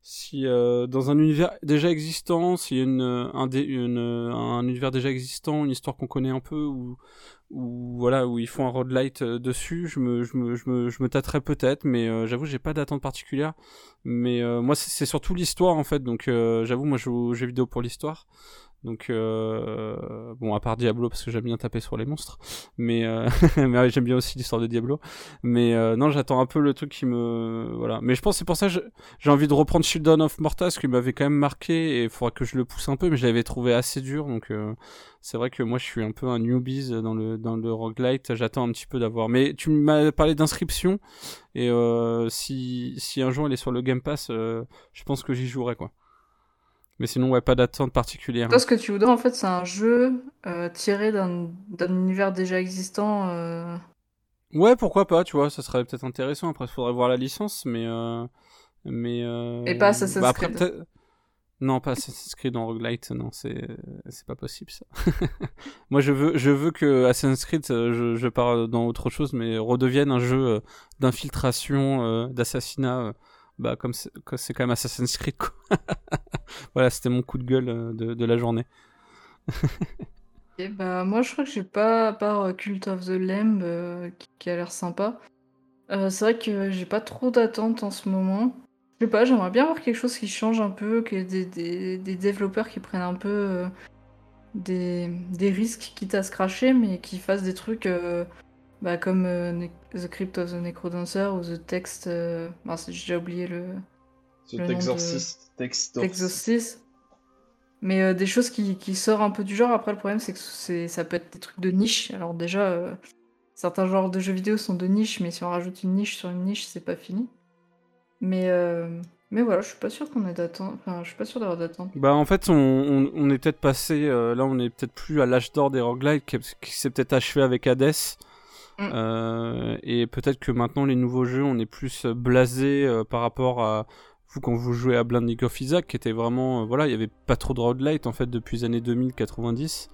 si euh, dans un univers déjà existant s'il y a une, un, dé- une, un univers déjà existant une histoire qu'on connaît un peu ou ou voilà où ils font un roadlight euh, dessus je me je me je me, je me tâterais peut-être mais euh, j'avoue j'ai pas d'attente particulière. Mais euh, moi c'est surtout l'histoire en fait. Donc euh, j'avoue moi je joue aux vidéo pour l'histoire donc euh, bon à part Diablo parce que j'aime bien taper sur les monstres mais euh, (laughs) mais j'aime bien aussi l'histoire de Diablo. Mais euh, non j'attends un peu le truc qui me voilà. Mais je pense c'est pour ça que j'ai envie de reprendre Children of Morta parce qu'il m'avait quand même marqué et il faudra que je le pousse un peu mais je l'avais trouvé assez dur. Donc c'est vrai que moi je suis un peu un newbies dans le dans le roguelite. J'attends un petit peu d'avoir. Mais tu m'as parlé d'inscription et si si un jour elle est sur le Game Pass je pense que j'y jouerai quoi mais sinon ouais pas d'attente particulière
Toi, ce que tu voudrais, en fait, c'est un jeu euh, tiré d'un d'un univers déjà existant. euh,
Ouais, pourquoi pas, tu vois, ça serait peut-être intéressant. Après, il faudrait voir la licence, mais. Euh, mais
Et pas Assassin's
bah, après,
Creed.
Non, pas Assassin's Creed en roguelite, non, c'est c'est pas possible ça. (laughs) Moi, je veux, je veux que Assassin's Creed, je, je pars dans autre chose, mais redevienne un jeu d'infiltration, d'assassinat, bah comme c'est quand même Assassin's Creed, quoi. (laughs) voilà, c'était mon coup de gueule euh, de, de la journée. (laughs)
Et bah, moi, je crois que j'ai pas, à part euh, Cult of the Lamb, euh, qui, a l'air sympa. C'est vrai que j'ai pas trop d'attentes en ce moment. Je sais pas, j'aimerais bien voir quelque chose qui change un peu, que des, des, des développeurs qui prennent un peu des, des risques, quitte à se cracher, mais qui fassent des trucs bah, comme euh, The Crypt of the Necrodancer ou The Text. euh, mince, j'ai déjà oublié le. Le nom de-.
Textorcist.
Exorcist. Mais euh, des choses qui, qui sortent un peu du genre. Après, le problème, c'est que c'est, ça peut être des trucs de niche. Alors, déjà, euh, certains genres de jeux vidéo sont de niche, mais si on rajoute une niche sur une niche, c'est pas fini. Mais, euh, mais voilà, je suis pas sûr qu'on ait d'attente. Enfin, je suis pas sûr d'avoir d'attente.
Bah en fait on, on, on est peut-être passé euh, là on est peut-être plus à l'âge d'or des roguelites qui, qui s'est peut-être achevé avec Hades
Mm.
Euh, et peut-être que maintenant les nouveaux jeux on est plus blasé euh, par rapport à vous quand vous jouez à Blinding of Isaac qui était vraiment euh, voilà il y avait pas trop de roguelite en fait depuis les années 2000-90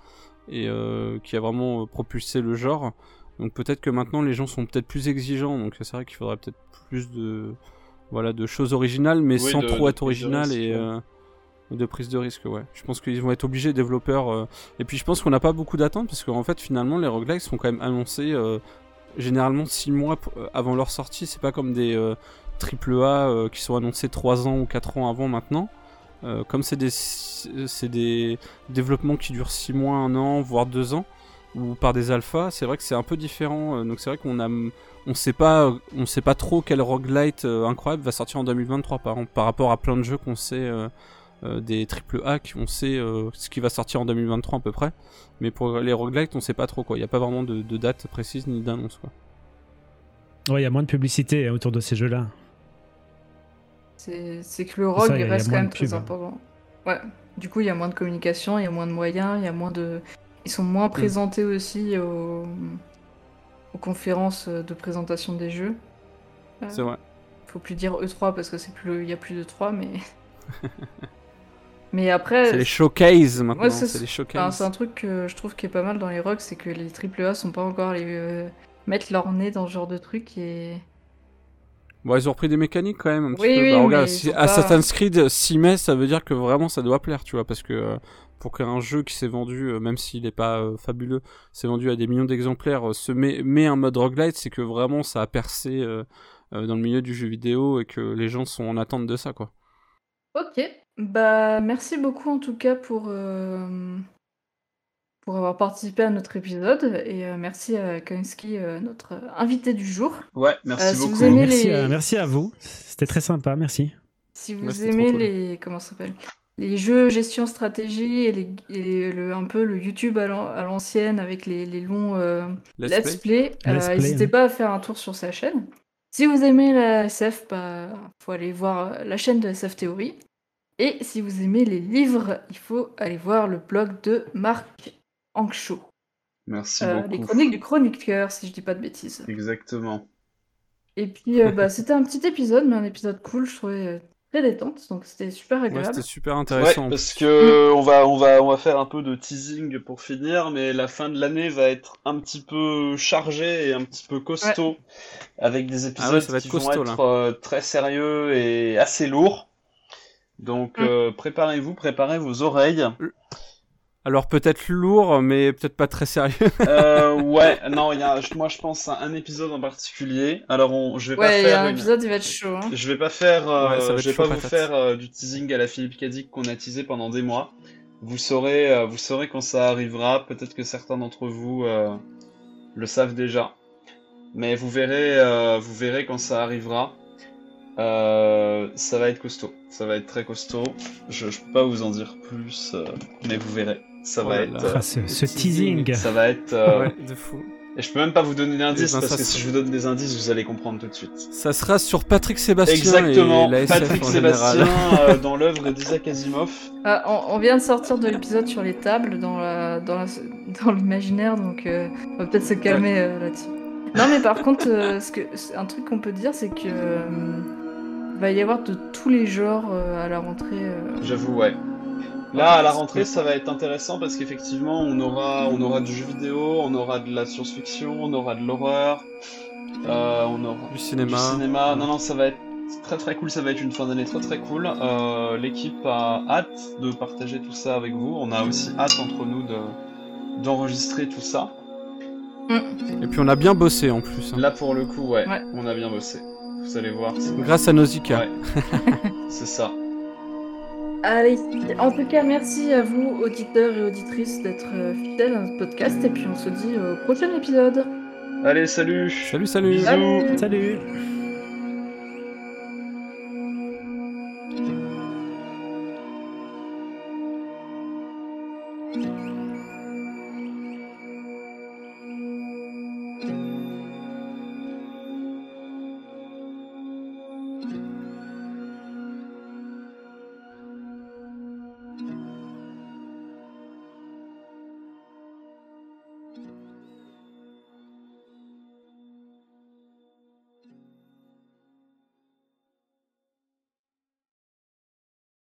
et euh, qui a vraiment euh, propulsé le genre. Donc peut-être que maintenant les gens sont peut-être plus exigeants. Donc c'est vrai qu'il faudrait peut-être plus de voilà de choses originales mais
Oui,
sans
de-
trop
de
être original et euh, de prise de risque, ouais. Je pense qu'ils vont être obligés, développeurs. euh, Et puis je pense qu'on n'a pas beaucoup d'attentes parce qu'en fait, finalement, les roguelikes sont quand même annoncés euh, généralement 6 mois euh, avant leur sortie. C'est pas comme des AAA euh, qui sont annoncés 3 ans ou 4 ans avant maintenant. Comme c'est des, c'est des développements qui durent 6 mois, 1 an, voire 2 ans, ou par des alphas, c'est vrai que c'est un peu différent. Donc c'est vrai qu'on a, on sait pas, on sait pas trop quel roguelite incroyable va sortir en 2023 par, par rapport à plein de jeux qu'on sait. Euh, des triple A qui on sait euh, ce qui va sortir en 2023 à peu près mais pour les roguelites on sait pas trop quoi il n'y a pas vraiment de, de date précise ni d'annonce quoi
Ouais, il y a moins de publicité autour de ces jeux-là.
C'est c'est que le rogue
ça, il a- il
reste quand même très
hein.
important. Ouais. Du coup, il y a moins de communication, il y a moins de moyens, il y a moins de. Ils sont moins présentés aussi aux, aux conférences de présentation des jeux. Euh,
c'est vrai
Faut plus dire E3 parce que c'est plus, il y a plus de 3, mais. (laughs) mais après,
c'est les showcases maintenant
Ouais, c'est- enfin, un truc que je trouve qui est pas mal dans les rogues, c'est que les AAA sont pas encore les euh, mettre leur nez dans ce genre de truc et.
bon ils ont repris des mécaniques quand même un petit
Oui,
peu.
oui,
Bah, regarde, si
pas-
Assassin's Creed 6 mai ça veut dire que vraiment ça doit plaire tu vois parce que euh, pour qu'un jeu qui s'est vendu euh, même s'il est pas euh, fabuleux s'est vendu à des millions d'exemplaires euh, se met, met un mode roguelite c'est que vraiment ça a percé dans le milieu du jeu vidéo et que les gens sont en attente de ça quoi.
Ok, bah merci beaucoup en tout cas pour, euh, pour avoir participé à notre épisode et euh, merci à Kainski, euh, notre invité du jour.
Ouais, merci
Euh, si
beaucoup.
vous aimez
Merci,
les-
à, merci à vous. C'était très sympa, merci.
Si vous
Ouais,
aimez
cool.
les comment ça s'appelle les jeux gestion stratégie et, les, et le, un peu le YouTube à l'an- à l'ancienne avec les, les longs euh,
Let's
let's,
play.
euh, n'hésitez
hein.
pas à faire un tour sur sa chaîne. Si vous aimez la SF, bah, faut aller voir la chaîne de SF Theory. Et si vous aimez les livres, il faut aller voir le blog de Marc Ankshaw.
Merci
Euh,
beaucoup.
les chroniques du chroniqueur, si je dis pas de bêtises.
Exactement.
Et puis, euh, bah, c'était un petit épisode, mais un épisode cool, je trouvais euh, très détente, donc c'était super
ouais,
agréable.
c'était super
Ouais,
intéressant
parce que on va, on va, on va faire un peu de teasing pour finir, mais la fin de l'année va être un petit peu chargée et un petit peu costaud, avec des épisodes
Ah ouais, ça va être
qui
costaud,
vont être euh, très sérieux et assez lourds. Donc
Mm.
euh, préparez-vous, préparez vos oreilles.
alors peut-être lourd mais peut-être pas très sérieux
Euh, (laughs) ouais, non, il y a, moi je pense à un épisode en particulier. Alors on, je vais pas
Ouais, il y a
faire
un
une-
épisode, il va être chaud. Hein.
Je vais pas faire, euh,
Ouais,
je vais
chaud
pas vous faire euh, du teasing à la Philippe Cadic qu'on a teasé pendant des mois. Vous saurez, euh, vous saurez quand ça arrivera. Peut-être que certains d'entre vous euh, le savent déjà, mais vous verrez, euh, vous verrez quand ça arrivera. Euh, ça va être costaud, ça va être très costaud. Je, je peux pas vous en dire plus, euh, mais vous verrez. Ça
Oh
va
là
être, euh,
Ah, ce, ce
teasing.
teasing.
ça va être. euh,
ouais de fou
Et je peux même pas vous donner d'indices
ben,
parce que si je vous donne des indices, vous allez comprendre tout de suite.
ça sera sur Patrick Sébastien
Exactement,
et la SF
Patrick
en.
Sébastien (laughs) euh, dans l'œuvre d'Isaac Asimov.
Ah, on, on vient de sortir de l'épisode sur les tables dans la, dans la- dans l'imaginaire, donc euh, on va peut-être se calmer euh, là-dessus. Non, mais par contre, euh, ce que, un truc qu'on peut dire, c'est que euh, va y avoir de tous les genres euh, à la rentrée. euh.
J'avoue, ouais. Là, à la rentrée, ça va être intéressant parce qu'effectivement, on aura, on aura du jeu vidéo, on aura de la science-fiction, on aura de l'horreur, euh, on aura
du cinéma
du cinéma. Non, non, ça va être très très cool. Ça va être une fin d'année très très cool. Euh, L'équipe a hâte de partager tout ça avec vous. On a aussi hâte entre nous de d'enregistrer tout ça.
et puis on a bien bossé en plus hein.
Là, pour le coup, ouais,
Ouais.
on a bien bossé. Vous allez voir. c'est-
grâce à Nausicaa
Ouais. (laughs) C'est ça.
Allez, en tout cas, merci à vous, auditeurs et auditrices, d'être euh, fidèles à notre podcast, et puis on se dit au prochain épisode.
Allez, salut.
salut salut
Bisous.
Salut.
Salut
Salut